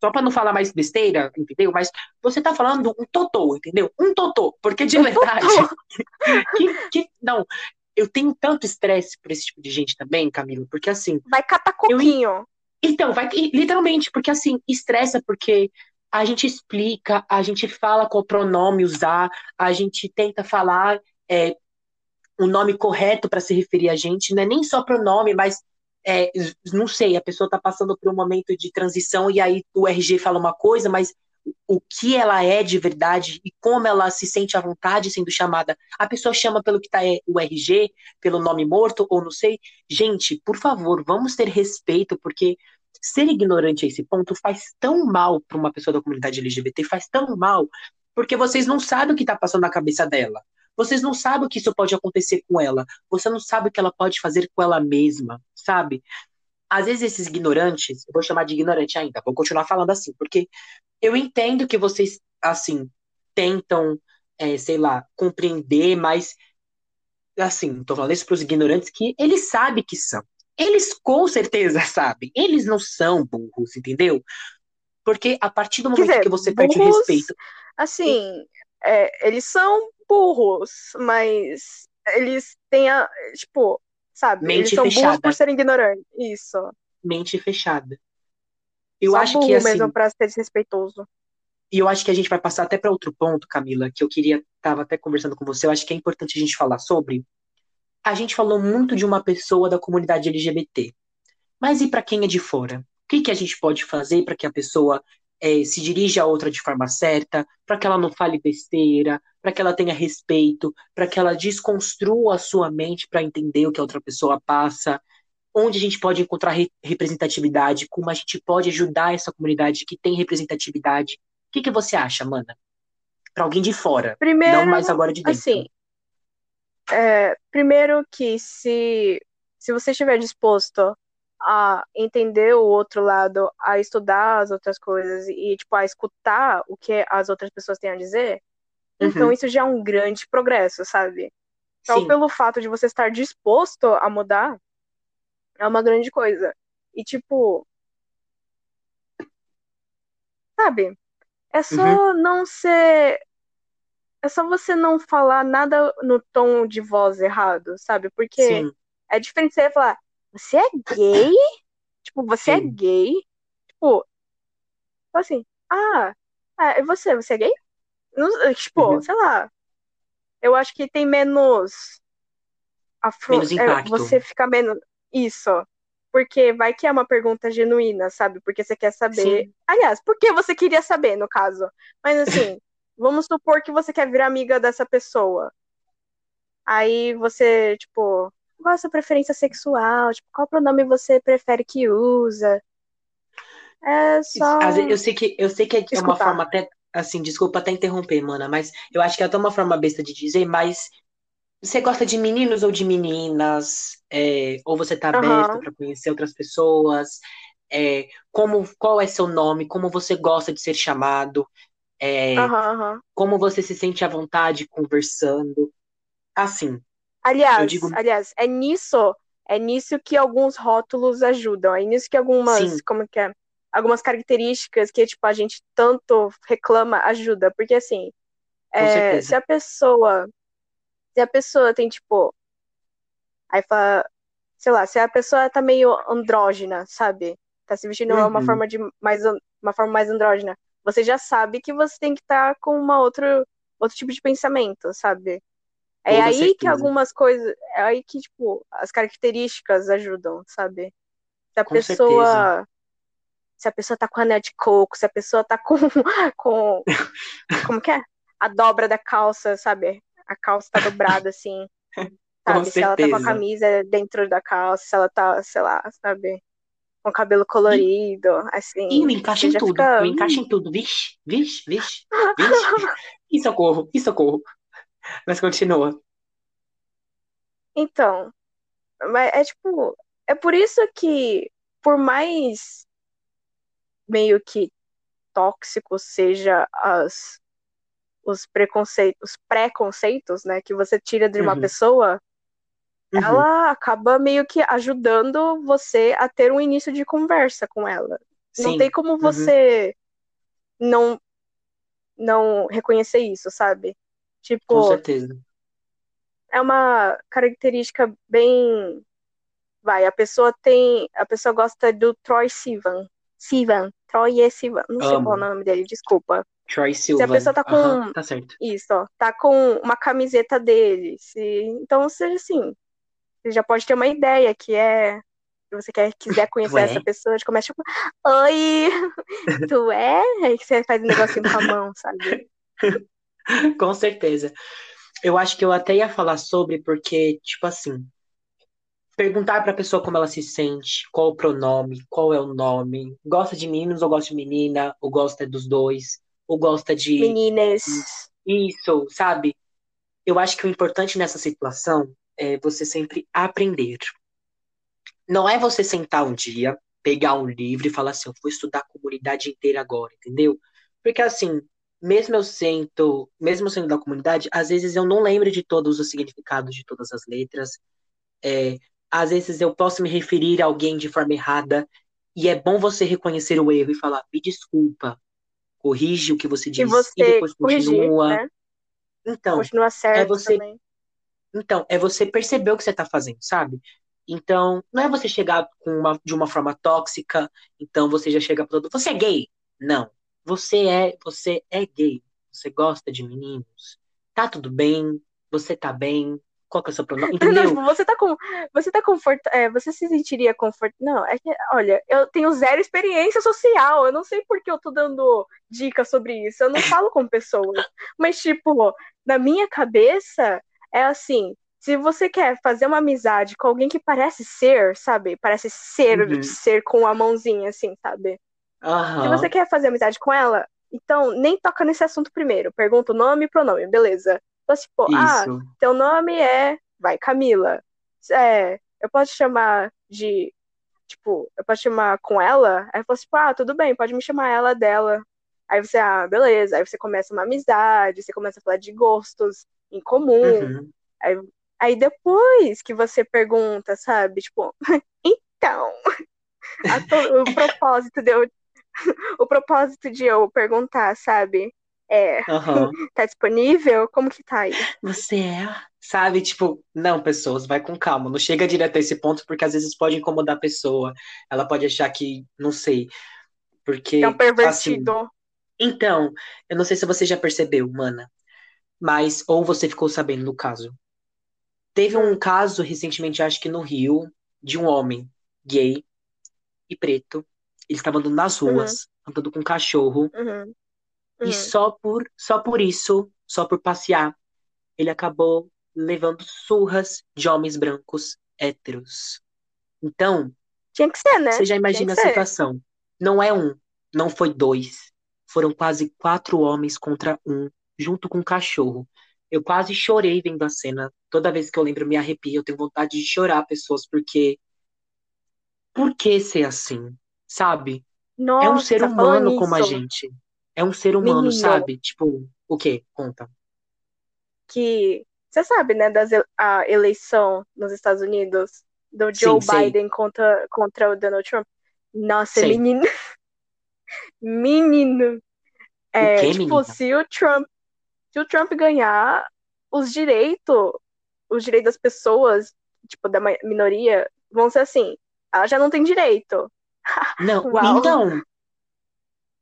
S1: Só pra não falar mais besteira, entendeu? Mas você tá falando um totô, entendeu? Um totô. Porque de
S2: Um
S1: verdade. que, que, não. Eu tenho tanto estresse por esse tipo de gente também, Camila, porque assim.
S2: Vai catar coquinho.
S1: Então, vai literalmente, porque assim, estressa porque a gente explica, a gente fala qual pronome usar, a gente tenta falar é, o nome correto para se referir a gente, não é nem só pronome, mas é, não sei, a pessoa está passando por um momento de transição e aí o RG fala uma coisa, mas o que ela é de verdade e como ela se sente à vontade sendo chamada. A pessoa chama pelo que tá é, o RG, pelo nome morto, ou não sei. Gente, por favor, vamos ter respeito, porque ser ignorante a esse ponto faz tão mal para uma pessoa da comunidade LGBT, faz tão mal, porque vocês não sabem o que está passando na cabeça dela. Vocês não sabem o que isso pode acontecer com ela. Você não sabe o que ela pode fazer com ela mesma, sabe? Às vezes esses ignorantes, eu vou chamar de ignorante ainda, vou continuar falando assim, porque eu entendo que vocês, assim, tentam, é, sei lá, compreender, mas, assim, tô falando isso pros ignorantes que eles sabem que são. Eles com certeza sabem. Eles não são burros, entendeu? Porque a partir do momento
S2: dizer,
S1: que você perde o
S2: burros,
S1: respeito.
S2: Assim, é, eles são burros, mas eles têm a. Tipo, sabe?
S1: Mente
S2: eles são burros
S1: fechada.
S2: por serem ignorantes. Isso.
S1: Mente fechada. Eu
S2: Só
S1: acho que assim.
S2: mesmo pra ser desrespeitoso.
S1: E eu acho que a gente vai passar até para outro ponto, Camila, que eu queria, tava até conversando com você, eu acho que é importante a gente falar sobre. A gente falou muito de uma pessoa da comunidade LGBT. Mas e para quem é de fora? O que, que a gente pode fazer para que a pessoa é, se dirija a outra de forma certa, para que ela não fale besteira, para que ela tenha respeito, para que ela desconstrua a sua mente para entender o que a outra pessoa passa? Onde a gente pode encontrar re representatividade? Como a gente pode ajudar essa comunidade que tem representatividade? O que, que você acha, mana? Para alguém de fora,
S2: Primeiro,
S1: não mais agora de dentro.
S2: assim, é, primeiro que se, se você estiver disposto a entender o outro lado, a estudar as outras coisas e, tipo, a escutar o que as outras pessoas têm a dizer,
S1: Uhum.
S2: então isso já é um grande progresso, sabe? Só pelo fato de você estar disposto a mudar, é uma grande coisa. E, tipo, sabe? É só não ser. É só você não falar nada no tom de voz errado, sabe? Porque
S1: Sim.
S2: é diferente você falar, você é gay? tipo, você é
S1: Sim.
S2: gay? Tipo, assim, ah, é, você? Você é gay? Não- tipo,
S1: Uhum.
S2: sei lá. Eu acho que tem menos. Afro...
S1: Menos
S2: é,
S1: impacto.
S2: você fica menos. Isso. Porque vai que é uma pergunta genuína, sabe? Porque você quer saber.
S1: Sim.
S2: Aliás, por que você queria saber, no caso? Mas assim, vamos supor que você quer virar amiga dessa pessoa. Aí você, tipo, qual a sua preferência sexual, tipo, qual pronome você prefere que usa. É só.
S1: Eu sei que, eu sei que é uma forma até. Assim, desculpa até interromper, mana, mas eu acho que é até uma forma besta de dizer, mas você gosta de meninos ou de meninas? É, ou você tá aberto uhum. para conhecer outras pessoas? É, como, qual é seu nome? Como você gosta de ser chamado? É,
S2: uhum.
S1: Como você se sente à vontade conversando? Assim.
S2: Aliás, digo... aliás, é nisso, é nisso que alguns rótulos ajudam. É nisso que algumas, Sim. como que é? algumas características que tipo a gente tanto reclama ajuda, porque assim, é, se a pessoa se a pessoa tem tipo aí fala, sei lá, se a pessoa tá meio andrógena, sabe? Tá se vestindo uhum. uma forma de mais uma forma mais andrógena, você já sabe que você tem que estar tá com uma outra outro tipo de pensamento, sabe? É Toda aí certeza. que algumas coisas, é aí que tipo as características ajudam, sabe? Se a com pessoa certeza se a pessoa tá com anel de coco, se a pessoa tá com, com como que é? A dobra da calça, sabe? A calça tá dobrada assim. Sabe? se ela tá com a camisa dentro da calça, se ela tá, sei lá, sabe? Com cabelo colorido, assim.
S1: Ih, encaixa em tudo. Fica... Encaixa em tudo. Vixe, vixe, vixe, vixe. e socorro, e socorro. Mas continua.
S2: Então, mas é tipo, é por isso que, por mais meio que tóxico seja as os preconceitos, os preconceitos, né, que você tira de uma uhum. pessoa, uhum. ela acaba meio que ajudando você a ter um início de conversa com ela. Sim. Não tem como uhum. você uhum. não não reconhecer isso, sabe? Tipo,
S1: com certeza.
S2: É uma característica bem vai, a pessoa tem, a pessoa gosta do Troy Sivan. Sivan, Troy e Sivan, não sei qual é o nome dele, desculpa.
S1: Troy Silva.
S2: Se a pessoa tá com.
S1: Uhum, tá certo.
S2: Isso, ó. Tá com uma camiseta dele. Se... Então, seja assim. Você já pode ter uma ideia que é. Se você quer, quiser conhecer essa pessoa, de começa tipo, oi! tu é? Aí você faz um negocinho com a mão, sabe?
S1: com certeza. Eu acho que eu até ia falar sobre, porque, tipo assim, perguntar para a pessoa como ela se sente, qual o pronome, qual é o nome, gosta de meninos ou gosta de menina, ou gosta dos dois, ou gosta de
S2: meninas.
S1: Isso, sabe? Eu acho que o importante nessa situação é você sempre aprender. Não é você sentar um dia, pegar um livro e falar assim, eu vou estudar a comunidade inteira agora, entendeu? Porque assim, mesmo eu sendo, mesmo sendo da comunidade, às vezes eu não lembro de todos os significados de todas as letras. É, às vezes eu posso me referir a alguém de forma errada, e é bom você reconhecer o erro e falar, me desculpa, corrige o que você disse
S2: e, você
S1: e depois continua.
S2: Corrigir, né?
S1: Então,
S2: continua certo
S1: é você
S2: também.
S1: Então, é você perceber o que você está fazendo, sabe? Então, não é você chegar uma, de uma forma tóxica, então você já chega todo você é gay. Não. Você é, você é gay. Você gosta de meninos. Tá tudo bem, você tá bem, qual que é o seu pronome? Entendeu?
S2: Não, tipo, você tá com. Você tá confort... É, você se sentiria confortável. Não, é que, olha, eu tenho zero experiência social. Eu não sei por que eu tô dando dicas sobre isso. Eu não falo com pessoas. Mas, tipo, na minha cabeça, é assim. Se você quer fazer uma amizade com alguém que parece ser, sabe? Parece ser, uhum. ser com a mãozinha, assim, sabe?
S1: Uhum.
S2: Se você quer fazer amizade com ela, então nem toca nesse assunto primeiro. Pergunta o nome e pronome, beleza. Então, tipo, ah, Isso. ah, teu nome é, vai, Camila. É, eu posso te chamar de, tipo, eu posso te chamar com ela? Aí eu falo, tipo, ah, tudo bem, pode me chamar ela dela. Aí você, ah, beleza. Aí você começa uma amizade, você começa a falar de gostos em comum. Uhum. Aí, aí depois que você pergunta, sabe, tipo, então, to, o propósito de eu, o propósito de eu perguntar, sabe? É.
S1: Uhum.
S2: tá disponível? Como que tá aí?
S1: Você é? Sabe, tipo, não, pessoas, vai com calma. Não chega direto a esse ponto, porque às vezes pode incomodar a pessoa. Ela pode achar que, não sei. Porque.
S2: É um pervertido. Assim,
S1: então, eu não sei se você já percebeu, mana. Mas, ou você ficou sabendo no caso. Teve um caso recentemente, acho que no Rio, de um homem gay e preto. Ele estava andando nas uhum. ruas, uhum. andando com um cachorro.
S2: Uhum.
S1: E uhum. só por, só por isso, só por passear, ele acabou levando surras de homens brancos héteros. Então,
S2: Tinha que ser, né?
S1: você já imagina a
S2: ser.
S1: situação. Não é um, não foi dois. Foram quase quatro homens contra um, junto com um cachorro. Eu quase chorei vendo a cena. Toda vez que eu lembro, eu me arrepio. Eu tenho vontade de chorar, pessoas, porque. Por que ser assim? Sabe?
S2: Nossa,
S1: É um ser humano como a
S2: nisso,
S1: gente. É um ser humano,
S2: Menino.
S1: sabe? Tipo, o quê? Conta.
S2: que você sabe, né, a eleição nos Estados Unidos do Joe
S1: Sim, sei.
S2: Biden contra, contra o Donald Trump. Nossa,
S1: Sei.
S2: menino. Menino. É,
S1: quê,
S2: tipo,
S1: menina?
S2: se o Trump, se o Trump ganhar, os direitos, os direitos das pessoas, tipo, da minoria, vão ser assim. Ela já não tem direito.
S1: Não,
S2: Uau.
S1: então,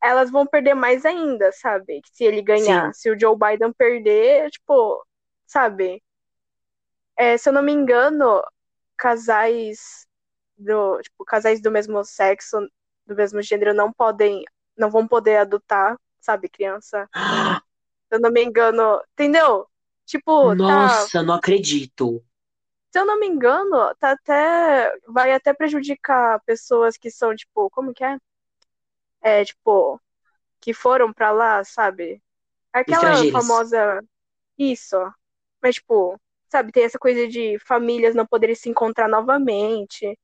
S2: Elas vão perder mais ainda, sabe? Se ele ganhar. Se o Joe Biden perder, tipo, sabe? É, se eu não me engano, casais do, tipo, casais do mesmo sexo, do mesmo gênero, não podem, não vão poder adotar, sabe, criança. Se eu não me engano, entendeu? Tipo, tá,
S1: nossa, não acredito.
S2: se eu não me engano, tá até, vai até prejudicar pessoas que são, tipo, como que é? É, tipo, que foram pra lá, sabe? Aquela famosa, isso. Mas, tipo, sabe, tem essa coisa de famílias não poderem se encontrar novamente.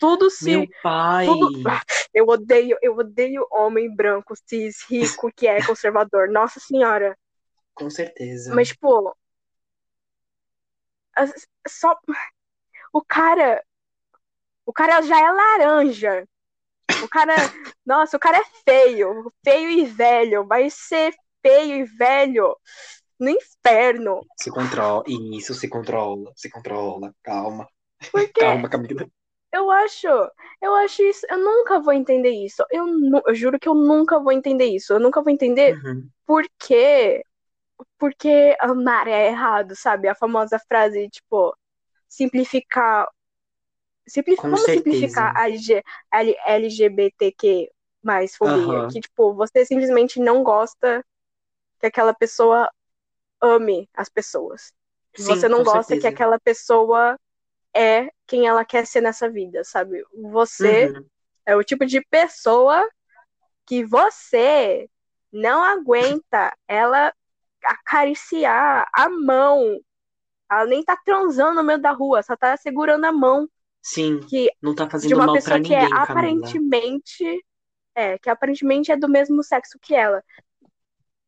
S2: Tudo se
S1: Meu pai.
S2: tudo. Eu odeio, eu odeio homem branco, cis, rico, que é conservador. Nossa senhora.
S1: Com certeza.
S2: Mas, tipo. as- Só. O cara. O cara já é laranja. O cara. Nossa, o cara é feio. Feio e velho. Vai ser feio e velho no inferno.
S1: Se controla. Isso, se controla. Se controla. Calma.
S2: Porque
S1: Calma, Camila.
S2: Eu acho. Eu acho isso. Eu nunca vou entender isso. Eu, nu- eu juro que eu nunca vou entender isso. Eu nunca vou entender
S1: Uhum.
S2: por quê? Porque amar é errado, sabe? A famosa frase, tipo, simplificar. Simpli...
S1: Com
S2: Vamos
S1: certeza.
S2: simplificar a G... L- LGBTQ mais fobia.
S1: Aham.
S2: Que, tipo, você simplesmente não gosta que aquela pessoa ame as pessoas.
S1: Sim,
S2: você não gosta que
S1: certeza.
S2: aquela pessoa é quem ela quer ser nessa vida, sabe? Você
S1: Uhum.
S2: é o tipo de pessoa que você não aguenta ela acariciar a mão. Ela nem tá transando no meio da rua, só tá segurando a mão
S1: Sim,
S2: que,
S1: não tá
S2: de
S1: fazendo
S2: uma
S1: mal pra
S2: pessoa que
S1: ninguém,
S2: é
S1: Camila.
S2: aparentemente é, que aparentemente é do mesmo sexo que ela.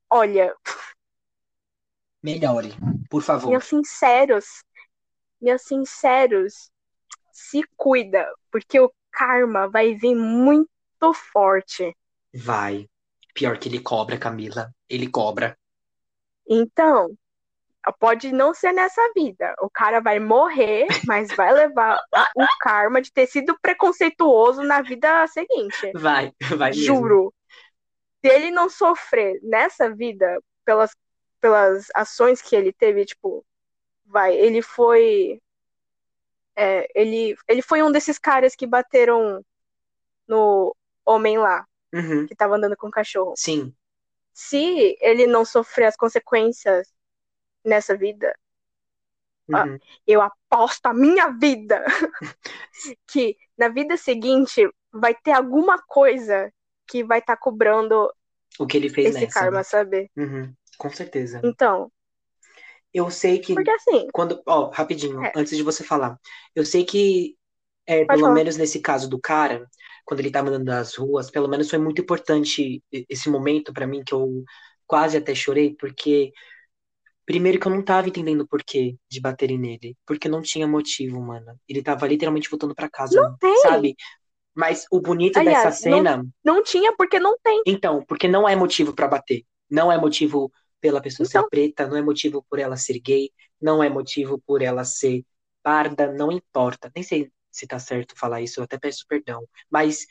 S2: Olha,
S1: Melhore, por favor.
S2: meus sinceros, meus sinceros, se cuida, porque o karma vai vir muito forte.
S1: Vai. Pior que ele cobra, Camila. Ele cobra.
S2: Então, pode não ser nessa vida. O cara vai morrer, mas vai levar o karma de ter sido preconceituoso na vida seguinte.
S1: Vai, vai mesmo.
S2: Juro. Se ele não sofrer nessa vida pelas, pelas ações que ele teve, tipo, vai, ele foi. É, ele, ele foi um desses caras que bateram no homem lá,
S1: Uhum.
S2: que tava andando com o cachorro.
S1: Sim,
S2: Se ele não sofrer as consequências nessa vida,
S1: uhum.
S2: eu aposto a minha vida que na vida seguinte vai ter alguma coisa que vai estar cobrando
S1: O que ele fez
S2: esse
S1: nessa.
S2: karma, sabe?
S1: Uhum. Com certeza.
S2: Então,
S1: Eu sei que
S2: porque assim,
S1: quando, ó, rapidinho,
S2: É.
S1: antes de você falar, eu sei que é, pelo
S2: falar.
S1: menos nesse caso do cara, quando ele tava andando nas ruas, pelo menos foi muito importante esse momento pra mim que eu quase até chorei, porque primeiro que eu não tava entendendo o porquê de baterem nele, porque não tinha motivo, mano. Ele tava literalmente voltando pra casa,
S2: não tem.
S1: sabe? Mas o bonito
S2: Aliás,
S1: dessa cena,
S2: Não tinha porque não tem.
S1: então, porque não é motivo pra bater. Não é motivo pela pessoa ser
S2: Então.
S1: preta, não é motivo por ela ser gay, não é motivo por ela ser parda, não importa. Nem sei se tá certo falar isso, eu até peço perdão. Mas,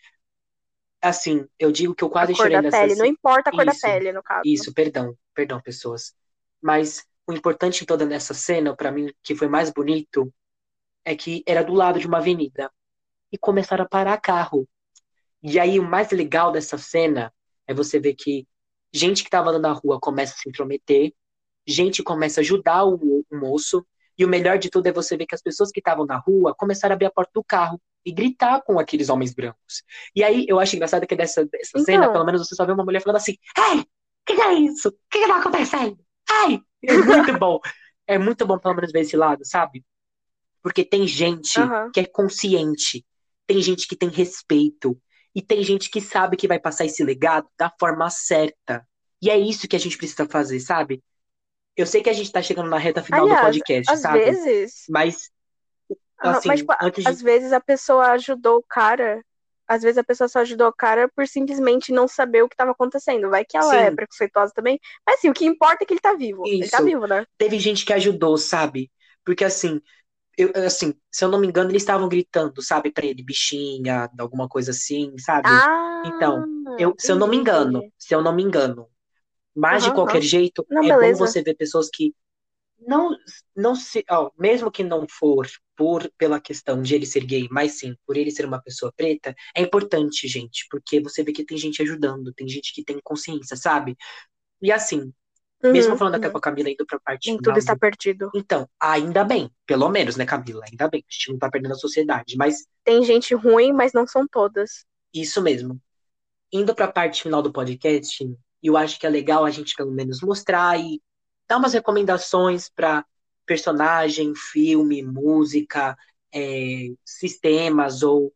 S1: assim, eu digo que eu
S2: A
S1: quase
S2: cor
S1: chorei
S2: da pele, não importa a cor da
S1: Isso,
S2: pele, no caso.
S1: Isso, perdão, perdão, pessoas. Mas o importante em toda nessa cena, pra mim, que foi mais bonito, é que era do lado de uma avenida. E começaram a parar carro. E aí, o mais legal dessa cena é você ver que gente que tava andando na rua começa a se intrometer, gente começa a ajudar o, o moço, E o melhor de tudo é você ver que as pessoas que estavam na rua começaram a abrir a porta do carro e gritar com aqueles homens brancos. E aí eu acho engraçado que dessa, dessa
S2: Então.
S1: cena, pelo menos você só vê uma mulher falando assim: Ei, o que, que é isso? O que, que tá acontecendo? Ai! É muito bom. É muito bom, pelo menos, ver esse lado, sabe? Porque tem gente
S2: Aham.
S1: que é consciente, tem gente que tem respeito, e tem gente que sabe que vai passar esse legado da forma certa. E é isso que a gente precisa fazer, sabe? Eu sei que a gente tá chegando na reta final do
S2: Aliás,
S1: podcast,
S2: Às
S1: sabe?
S2: vezes,
S1: Mas, assim,
S2: mas, tipo,
S1: antes de.
S2: às vezes a pessoa ajudou o cara. Às vezes a pessoa só ajudou o cara por simplesmente não saber o que estava acontecendo. Vai que ela é
S1: Sim.
S2: preconceituosa também. Mas assim, o que importa é que ele tá vivo. Ele tá
S1: Isso.
S2: vivo, né?
S1: teve gente que ajudou, sabe? Porque assim, eu, assim, se eu não me engano, eles estavam gritando, sabe, pra ele, bichinha, alguma coisa assim, sabe?
S2: Ah,
S1: Então, Eu, se eu não me engano, se eu não me engano. Mas de
S2: Aham,
S1: qualquer jeito,
S2: Não,
S1: é bom
S2: beleza.
S1: você ver pessoas que não, não se, ó, mesmo que não for por pela questão de ele ser gay, mas sim por ele ser uma pessoa preta, é importante, gente, porque você vê que tem gente ajudando, tem gente que tem consciência, sabe? E assim, mesmo
S2: Uhum,
S1: falando até
S2: uhum.
S1: com a Camila indo pra parte
S2: Nem
S1: final
S2: tudo está
S1: do-
S2: perdido.
S1: Então, ainda bem, pelo menos, né, Camila? Ainda bem, a gente não tá perdendo a sociedade, mas
S2: Tem gente ruim, mas não são todas.
S1: isso mesmo. Indo pra parte final do podcast, eu acho que é legal a gente pelo menos mostrar e dar umas recomendações pra personagem, filme, música, é, sistemas ou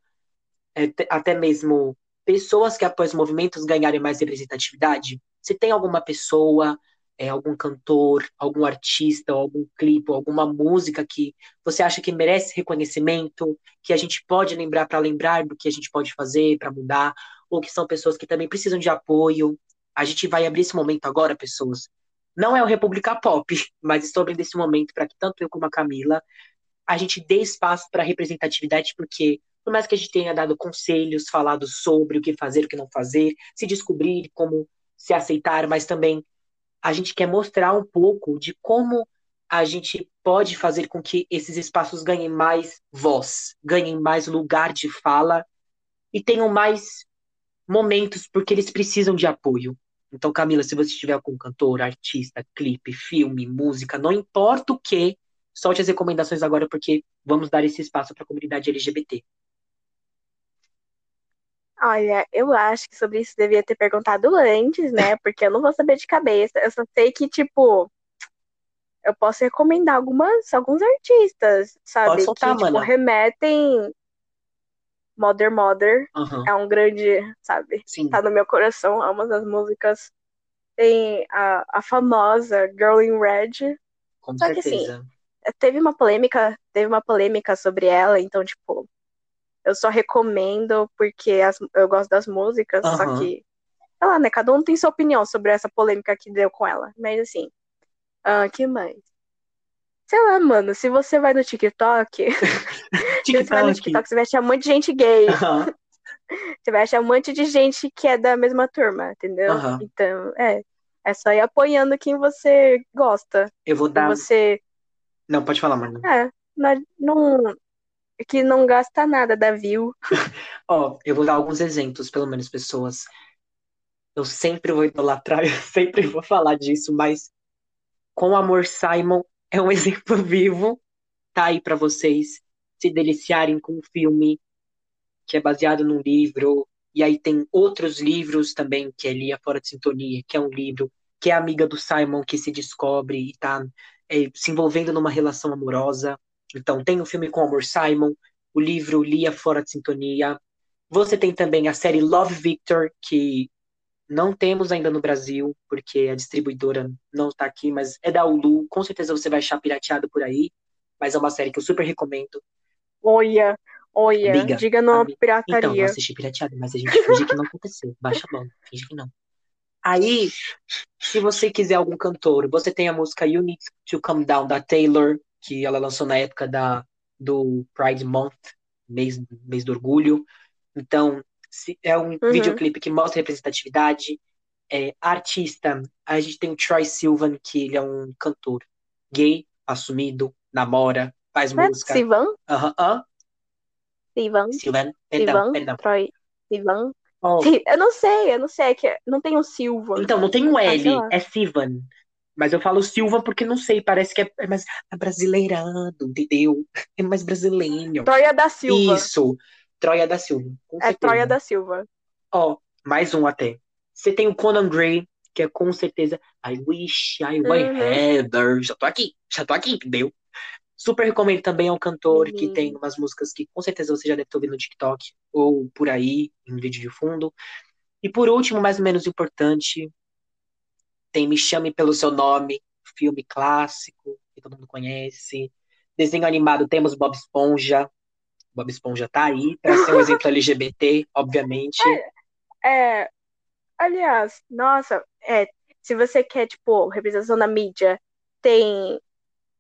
S1: é, até mesmo pessoas que após movimentos ganharem mais representatividade. Se tem alguma pessoa, é, algum cantor, algum artista, algum clipe, alguma música que você acha que merece reconhecimento, que a gente pode lembrar para lembrar do que a gente pode fazer para mudar, ou que são pessoas que também precisam de apoio. A gente vai abrir esse momento agora, pessoas. Não é o República Pop, mas estou abrindo esse momento para que tanto eu como a Camila a gente dê espaço para representatividade, porque por mais que a gente tenha dado conselhos, falado sobre o que fazer, o que não fazer, se descobrir, como se aceitar, mas também a gente quer mostrar um pouco de como a gente pode fazer com que esses espaços ganhem mais voz, ganhem mais lugar de fala e tenham mais momentos, porque eles precisam de apoio. Então, Camila, se você tiver algum cantor, artista, clipe, filme, música, não importa o que, solte as recomendações agora, porque vamos dar esse espaço para a comunidade LGBT.
S2: Olha, eu acho que sobre isso devia ter perguntado antes, né? Porque eu não vou saber de cabeça. Eu só sei que, tipo, eu posso recomendar algumas, alguns artistas, sabe?
S1: Pode soltar,
S2: que, tipo, remetem. Mother Mother
S1: Aham,
S2: é um grande, sabe?
S1: sim.
S2: Tá no meu coração, amo as músicas. Tem a, a famosa Girl in Red.
S1: Com
S2: Só que, assim,
S1: certeza.
S2: Teve uma polêmica, teve uma polêmica sobre ela, então, tipo, eu só recomendo porque as- eu gosto das músicas, só
S1: Aham.
S2: que, sei lá, né? Cada um tem sua opinião sobre essa polêmica que deu com ela. Mas assim, ah, que mais? Sei lá, mano, se você vai no TikTok, se você vai no
S1: TikTok.
S2: TikTok, você vai achar um monte de gente gay,
S1: Aham,
S2: você vai achar um monte de gente que é da mesma turma, entendeu?
S1: Aham.
S2: Então, é, é só ir apoiando quem você gosta,
S1: Eu vou dar.
S2: você,
S1: Não, pode falar, mano.
S2: é, não- que não gasta nada da view.
S1: Ó, eu vou dar alguns exemplos, pelo menos, pessoas. Eu sempre vou idolatrar, eu sempre vou falar disso, mas com amor, Simon é um exemplo vivo. Tá aí pra vocês se deliciarem com um filme que é baseado num livro. E aí tem outros livros também, que é Lia Fora de Sintonia, que é um livro que é amiga do Simon que se descobre e tá é, se envolvendo numa relação amorosa. Então, tem o filme com Amor Simon, o livro Lia Fora de Sintonia. Você tem também a série Love Victor, que não temos ainda no Brasil, porque a distribuidora não está aqui, mas é da Hulu. Com certeza você vai achar pirateado por aí, mas é uma série que eu super recomendo.
S2: Olha, olha,
S1: Amiga,
S2: diga não
S1: amiga. Então, não
S2: pirataria.
S1: assisti pirateado, mas a gente finge que não aconteceu. Baixa a bola, finge que não. Aí, se você quiser algum cantor, você tem a música You Need to Come Down da Taylor, que ela lançou na época da, do Pride Month, mês, mês do orgulho. Então, se- é um
S2: Uhum.
S1: videoclipe que mostra representatividade. É, artista, a gente tem o Troy Sivan, que ele é um cantor gay, assumido, namora, faz
S2: é
S1: música.
S2: Sivan?
S1: Aham, aham.
S2: Sivan?
S1: Sivan, perdão, perdão.
S2: Troy? Sivan? Si- Eu não sei, eu não sei, é que não tem o Silva.
S1: Então, não tem um
S2: sei
S1: L, é Sivan. Mas eu falo Silva porque não sei, parece que é, é mais brasileirado, entendeu? É mais brasileiro.
S2: Troia da Silva.
S1: Isso, Troia da Silva.
S2: é Troia da Silva.
S1: Ó, mais um até. Você tem o Conan Gray, que é com certeza I wish I were uhum. Heather. Já tô aqui, já tô aqui, entendeu? Super recomendo também, um cantor uhum. que tem umas músicas que com certeza você já deve ter ouvido no TikTok ou por aí, em vídeo de fundo. E por último, mais ou menos importante, tem Me Chame Pelo Seu Nome, filme clássico, que todo mundo conhece. Desenho animado, temos Bob Esponja. Bob Esponja tá aí para ser um exemplo LGBT, obviamente.
S2: É, é, aliás, nossa, é, se você quer, tipo, representação na mídia, tem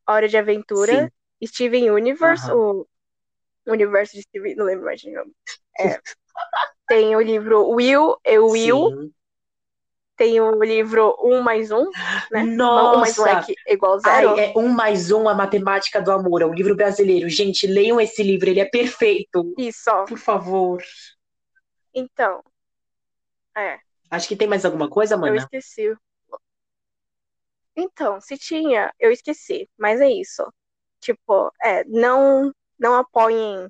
S2: Hora de Aventura, Sim. Steven Universe, uhum. o universo de Steven, não lembro mais de nome. É, tem o livro Will, Eu Will, Sim tem o livro Um mais Um, né?
S1: Nossa!
S2: Um mais é, é igual zero.
S1: Ai, é Um mais Um, a matemática do amor, é um livro brasileiro. Gente, leiam esse livro, ele é perfeito.
S2: Isso.
S1: Por favor.
S2: Então, é.
S1: Acho que tem mais alguma coisa, mana?
S2: Eu esqueci. Então, se tinha, eu esqueci. Mas é isso. Tipo, é, não, não apoiem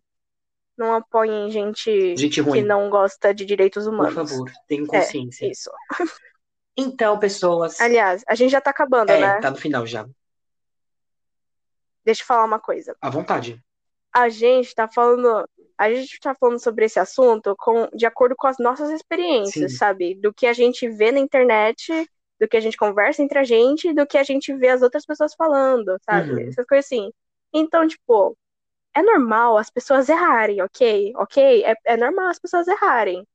S2: não apoiem gente,
S1: gente ruim.
S2: que não gosta de direitos humanos.
S1: Por favor, tenham consciência.
S2: É, isso.
S1: Então, pessoas.
S2: Aliás, a gente já tá acabando,
S1: é,
S2: né?
S1: Tá no final já.
S2: Deixa eu falar uma coisa.
S1: À vontade.
S2: A gente tá falando. A gente tá falando sobre esse assunto com, de acordo com as nossas experiências, Sim. sabe? Do que a gente vê na internet, do que a gente conversa entre a gente, do que a gente vê as outras pessoas falando, sabe? Uhum. Essas coisas assim. Então, tipo, é normal as pessoas errarem, ok? Ok? É, é normal as pessoas errarem.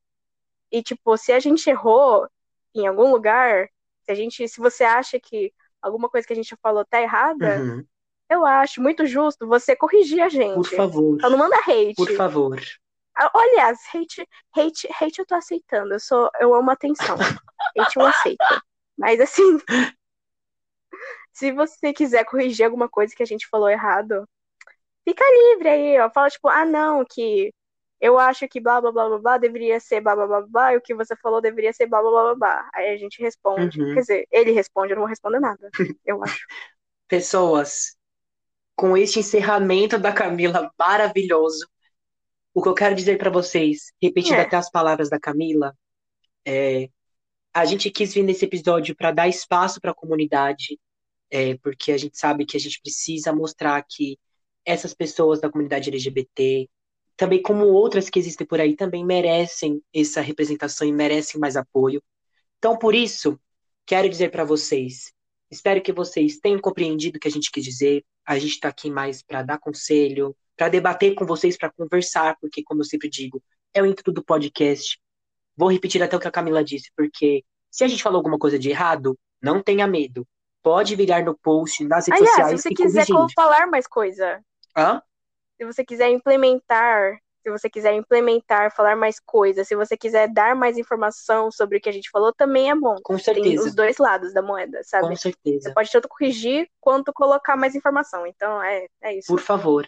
S2: E, tipo, se a gente errou, em algum lugar, se a gente, se você acha que alguma coisa que a gente falou tá errada, uhum. eu acho muito justo você corrigir a gente.
S1: Por favor.
S2: Então não manda hate.
S1: Por favor.
S2: Ah, olha, hate, hate, hate eu tô aceitando. Eu sou, eu amo atenção. hate eu aceito. Mas assim, se você quiser corrigir alguma coisa que a gente falou errado, fica livre aí, ó. Fala tipo, ah não, que eu acho que blá blá blá blá blá deveria ser blá blá blá blá, e o que você falou deveria ser blá blá blá blá. blá. Aí a gente responde. Uhum. Quer dizer, ele responde, eu não vou responder nada, eu acho.
S1: Pessoas, com este encerramento da Camila maravilhoso, o que eu quero dizer para vocês, repetindo é. até as palavras da Camila, é, a gente quis vir nesse episódio para dar espaço para a comunidade, é, porque a gente sabe que a gente precisa mostrar que essas pessoas da comunidade LGBT, também como outras que existem por aí, também merecem essa representação e merecem mais apoio. Então, por isso, quero dizer para vocês, espero que vocês tenham compreendido o que a gente quis dizer. A gente está aqui mais para dar conselho, para debater com vocês, para conversar, porque, como eu sempre digo, é o intuito do podcast. Vou repetir até o que a Camila disse, porque se a gente falou alguma coisa de errado, não tenha medo. Pode virar no post, nas redes
S2: Aliás,
S1: sociais.
S2: Se você quiser falar mais coisa.
S1: Hã?
S2: Se você quiser implementar, se você quiser implementar, falar mais coisas, se você quiser dar mais informação sobre o que a gente falou, também é bom.
S1: Com certeza.
S2: Tem os dois lados da moeda, sabe?
S1: Com certeza.
S2: Você pode tanto corrigir quanto colocar mais informação. Então, é, é isso.
S1: Por favor.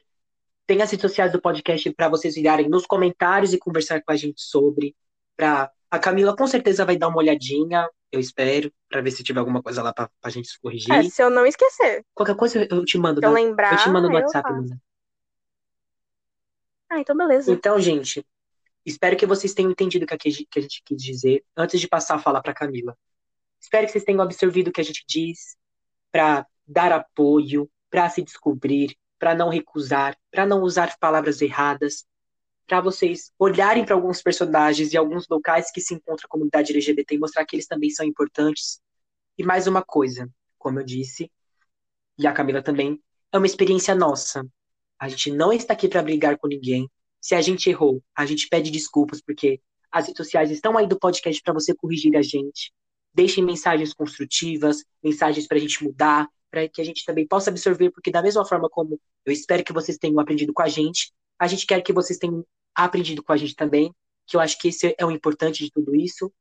S1: Tem as redes sociais do podcast para vocês virarem nos comentários e conversar com a gente sobre. Pra... A Camila com certeza vai dar uma olhadinha, eu espero, para ver se tiver alguma coisa lá pra, pra gente corrigir. É,
S2: se eu não esquecer.
S1: Qualquer coisa eu te mando.
S2: Se eu lembrar,
S1: eu te mando no WhatsApp, Manda.
S2: Ah, então beleza.
S1: Então, gente, espero que vocês tenham entendido o que a gente quis dizer antes de passar a falar para Camila. Espero que vocês tenham absorvido o que a gente diz para dar apoio, para se descobrir, para não recusar, para não usar palavras erradas, para vocês olharem para alguns personagens e alguns locais que se encontra a comunidade LGBT e mostrar que eles também são importantes. E mais uma coisa, como eu disse, e a Camila também, é uma experiência nossa. A gente não está aqui para brigar com ninguém. Se a gente errou, a gente pede desculpas, porque as redes sociais estão aí do podcast para você corrigir a gente. Deixem mensagens construtivas, mensagens para a gente mudar, para que a gente também possa absorver, porque da mesma forma como eu espero que vocês tenham aprendido com a gente, a gente quer que vocês tenham aprendido com a gente também, que eu acho que esse é o importante de tudo isso.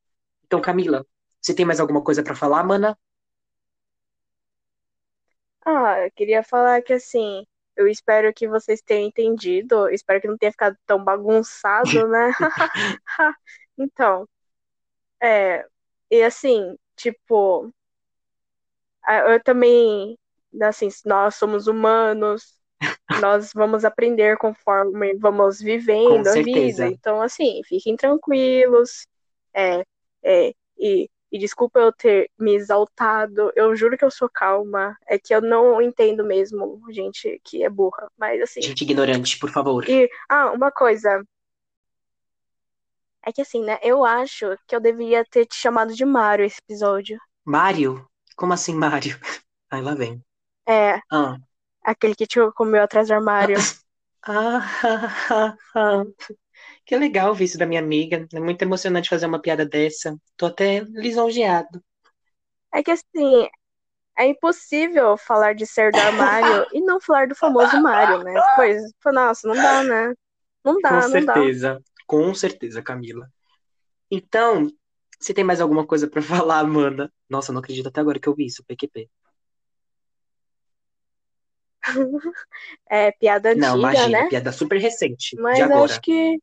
S1: Então, Camila, você tem mais alguma coisa para falar, mana?
S2: Ah, eu queria falar que assim, eu espero que vocês tenham entendido. Espero que não tenha ficado tão bagunçado, né? então, é. E assim, tipo. Eu também, assim, nós somos humanos, nós vamos aprender conforme vamos vivendo a vida. Então, assim, fiquem tranquilos. É, é, e, e desculpa eu ter me exaltado. Eu juro que eu sou calma. É que eu não entendo mesmo gente que é burra. Mas, assim,
S1: Gente ignorante, por favor.
S2: e, ah, uma coisa. É que assim, né? Eu acho que eu deveria ter te chamado de Mário esse episódio.
S1: Mário? Como assim, Mário? Aí lá vem.
S2: É,
S1: Ah.
S2: aquele que te comeu atrás do armário.
S1: Ah, ah, ah. Que legal ver isso da minha amiga. É muito emocionante fazer uma piada dessa. Tô até lisonjeado.
S2: É que assim, é impossível falar de ser do armário e não falar do famoso Mário, né? Pois, nossa, não dá, né? Não dá,
S1: Com
S2: não dá.
S1: certeza. Com certeza, Camila. Então, você tem mais alguma coisa pra falar, Amanda? Nossa, não acredito até agora que eu vi isso, PQP.
S2: É piada
S1: Não,
S2: antiga,
S1: imagina,
S2: né?
S1: piada super recente,
S2: Mas
S1: de agora.
S2: acho que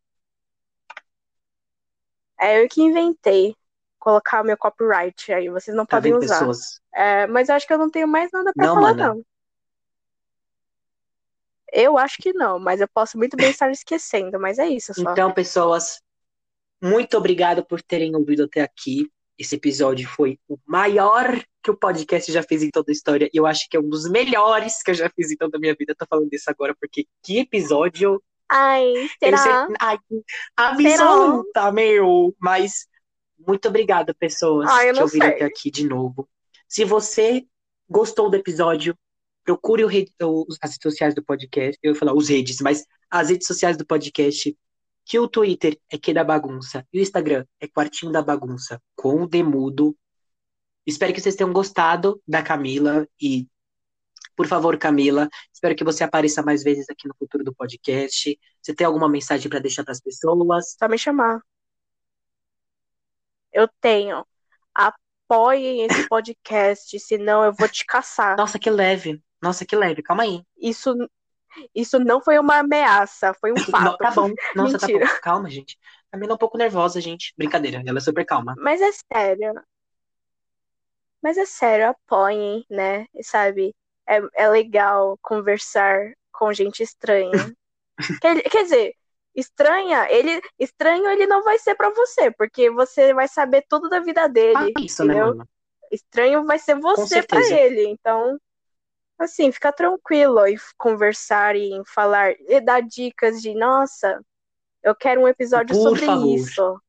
S2: é eu que inventei colocar o meu copyright aí, vocês não podem usar.
S1: pessoas?
S2: É, mas acho que eu não tenho mais nada pra
S1: Não,
S2: falar,
S1: mana.
S2: não. Eu acho que não, mas eu posso muito bem estar esquecendo, mas é isso só.
S1: Então, pessoas, muito obrigado por terem ouvido até aqui. Esse episódio foi o maior que o podcast já fez em toda a história. E eu acho que é um dos melhores que eu já fiz em toda a minha vida. Tô falando disso agora porque que episódio.
S2: Ai, será?
S1: Ai, absoluta, meu. Mas muito obrigado, pessoas,
S2: eu
S1: que ouviram até aqui de novo. Se você gostou do episódio, procure rede- as redes sociais do podcast. Eu ia falar os redes, mas as redes sociais do podcast. Que o Twitter é que da bagunça e o Instagram é Quartinho da Bagunça com o Demudo. Espero que vocês tenham gostado da Camila e, por favor, Camila, espero que você apareça mais vezes aqui no futuro do podcast. Você tem alguma mensagem para deixar para as pessoas?
S2: Só me chamar. Eu tenho. Apoiem esse podcast, senão eu vou te caçar.
S1: Nossa, que leve. Nossa, que leve. Calma aí.
S2: Isso, isso não foi uma ameaça, foi um
S1: Não,
S2: fato.
S1: tá bom. Nossa, tá bom. Calma, gente. A Camila é um pouco nervosa, gente. Brincadeira. Ela é super calma.
S2: Mas é sério. Mas é sério, apoiem, né? Sabe? É, é legal conversar com gente estranha. quer, quer dizer, estranha, ele estranho ele não vai ser pra você, porque você vai saber tudo da vida dele.
S1: Ah, isso, né, mano?
S2: Estranho vai ser você
S1: certeza.
S2: ele. Então, assim, fica tranquilo e conversar e falar e dar dicas de, nossa, eu quero um episódio
S1: Por
S2: sobre
S1: favor.
S2: isso.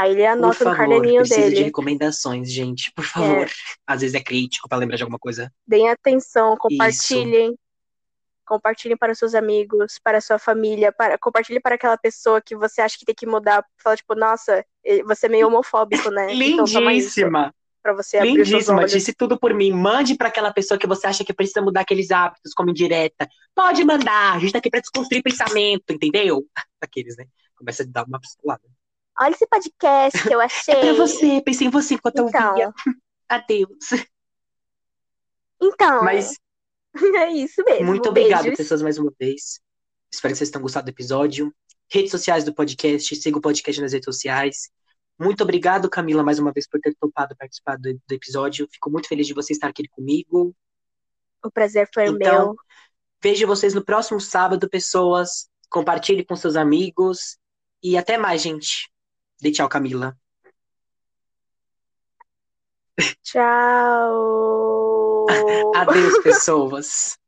S2: Aí ele
S1: Por
S2: anota no
S1: favor,
S2: caderninho
S1: preciso de recomendações, gente. Por favor. Às vezes é crítico pra lembrar de alguma coisa.
S2: Deem atenção, compartilhem. Compartilhem para os seus amigos, para a sua família, para compartilhe para aquela pessoa que você acha que tem que mudar. Fala, tipo, nossa, você é meio homofóbico, né? Então isso
S1: Lindíssima.
S2: pra você abrir
S1: Lindíssima. Disse tudo por mim. Mande pra aquela pessoa que você acha que precisa mudar aqueles hábitos, como indireta. Pode mandar. A gente tá aqui pra desconstruir pensamento, entendeu? Aqueles, né? Começa a dar uma pistolada.
S2: Olha esse podcast que eu achei.
S1: É pra você. Pensei em você enquanto eu
S2: Então,
S1: via. Adeus.
S2: então,
S1: Mas
S2: é isso mesmo.
S1: Muito obrigado,
S2: Beijos.
S1: pessoas, mais uma vez. Espero que vocês tenham gostado do episódio. Redes sociais do podcast, siga o podcast nas redes sociais. Muito obrigado, Camila, mais uma vez, por ter topado participar do, do episódio. Fico muito feliz de você estar aqui comigo.
S2: O prazer foi
S1: Então,
S2: meu.
S1: Vejo vocês no próximo sábado, pessoas. Compartilhe com seus amigos. E até mais, gente. Dê tchau, Camila.
S2: Tchau.
S1: Adeus, pessoas.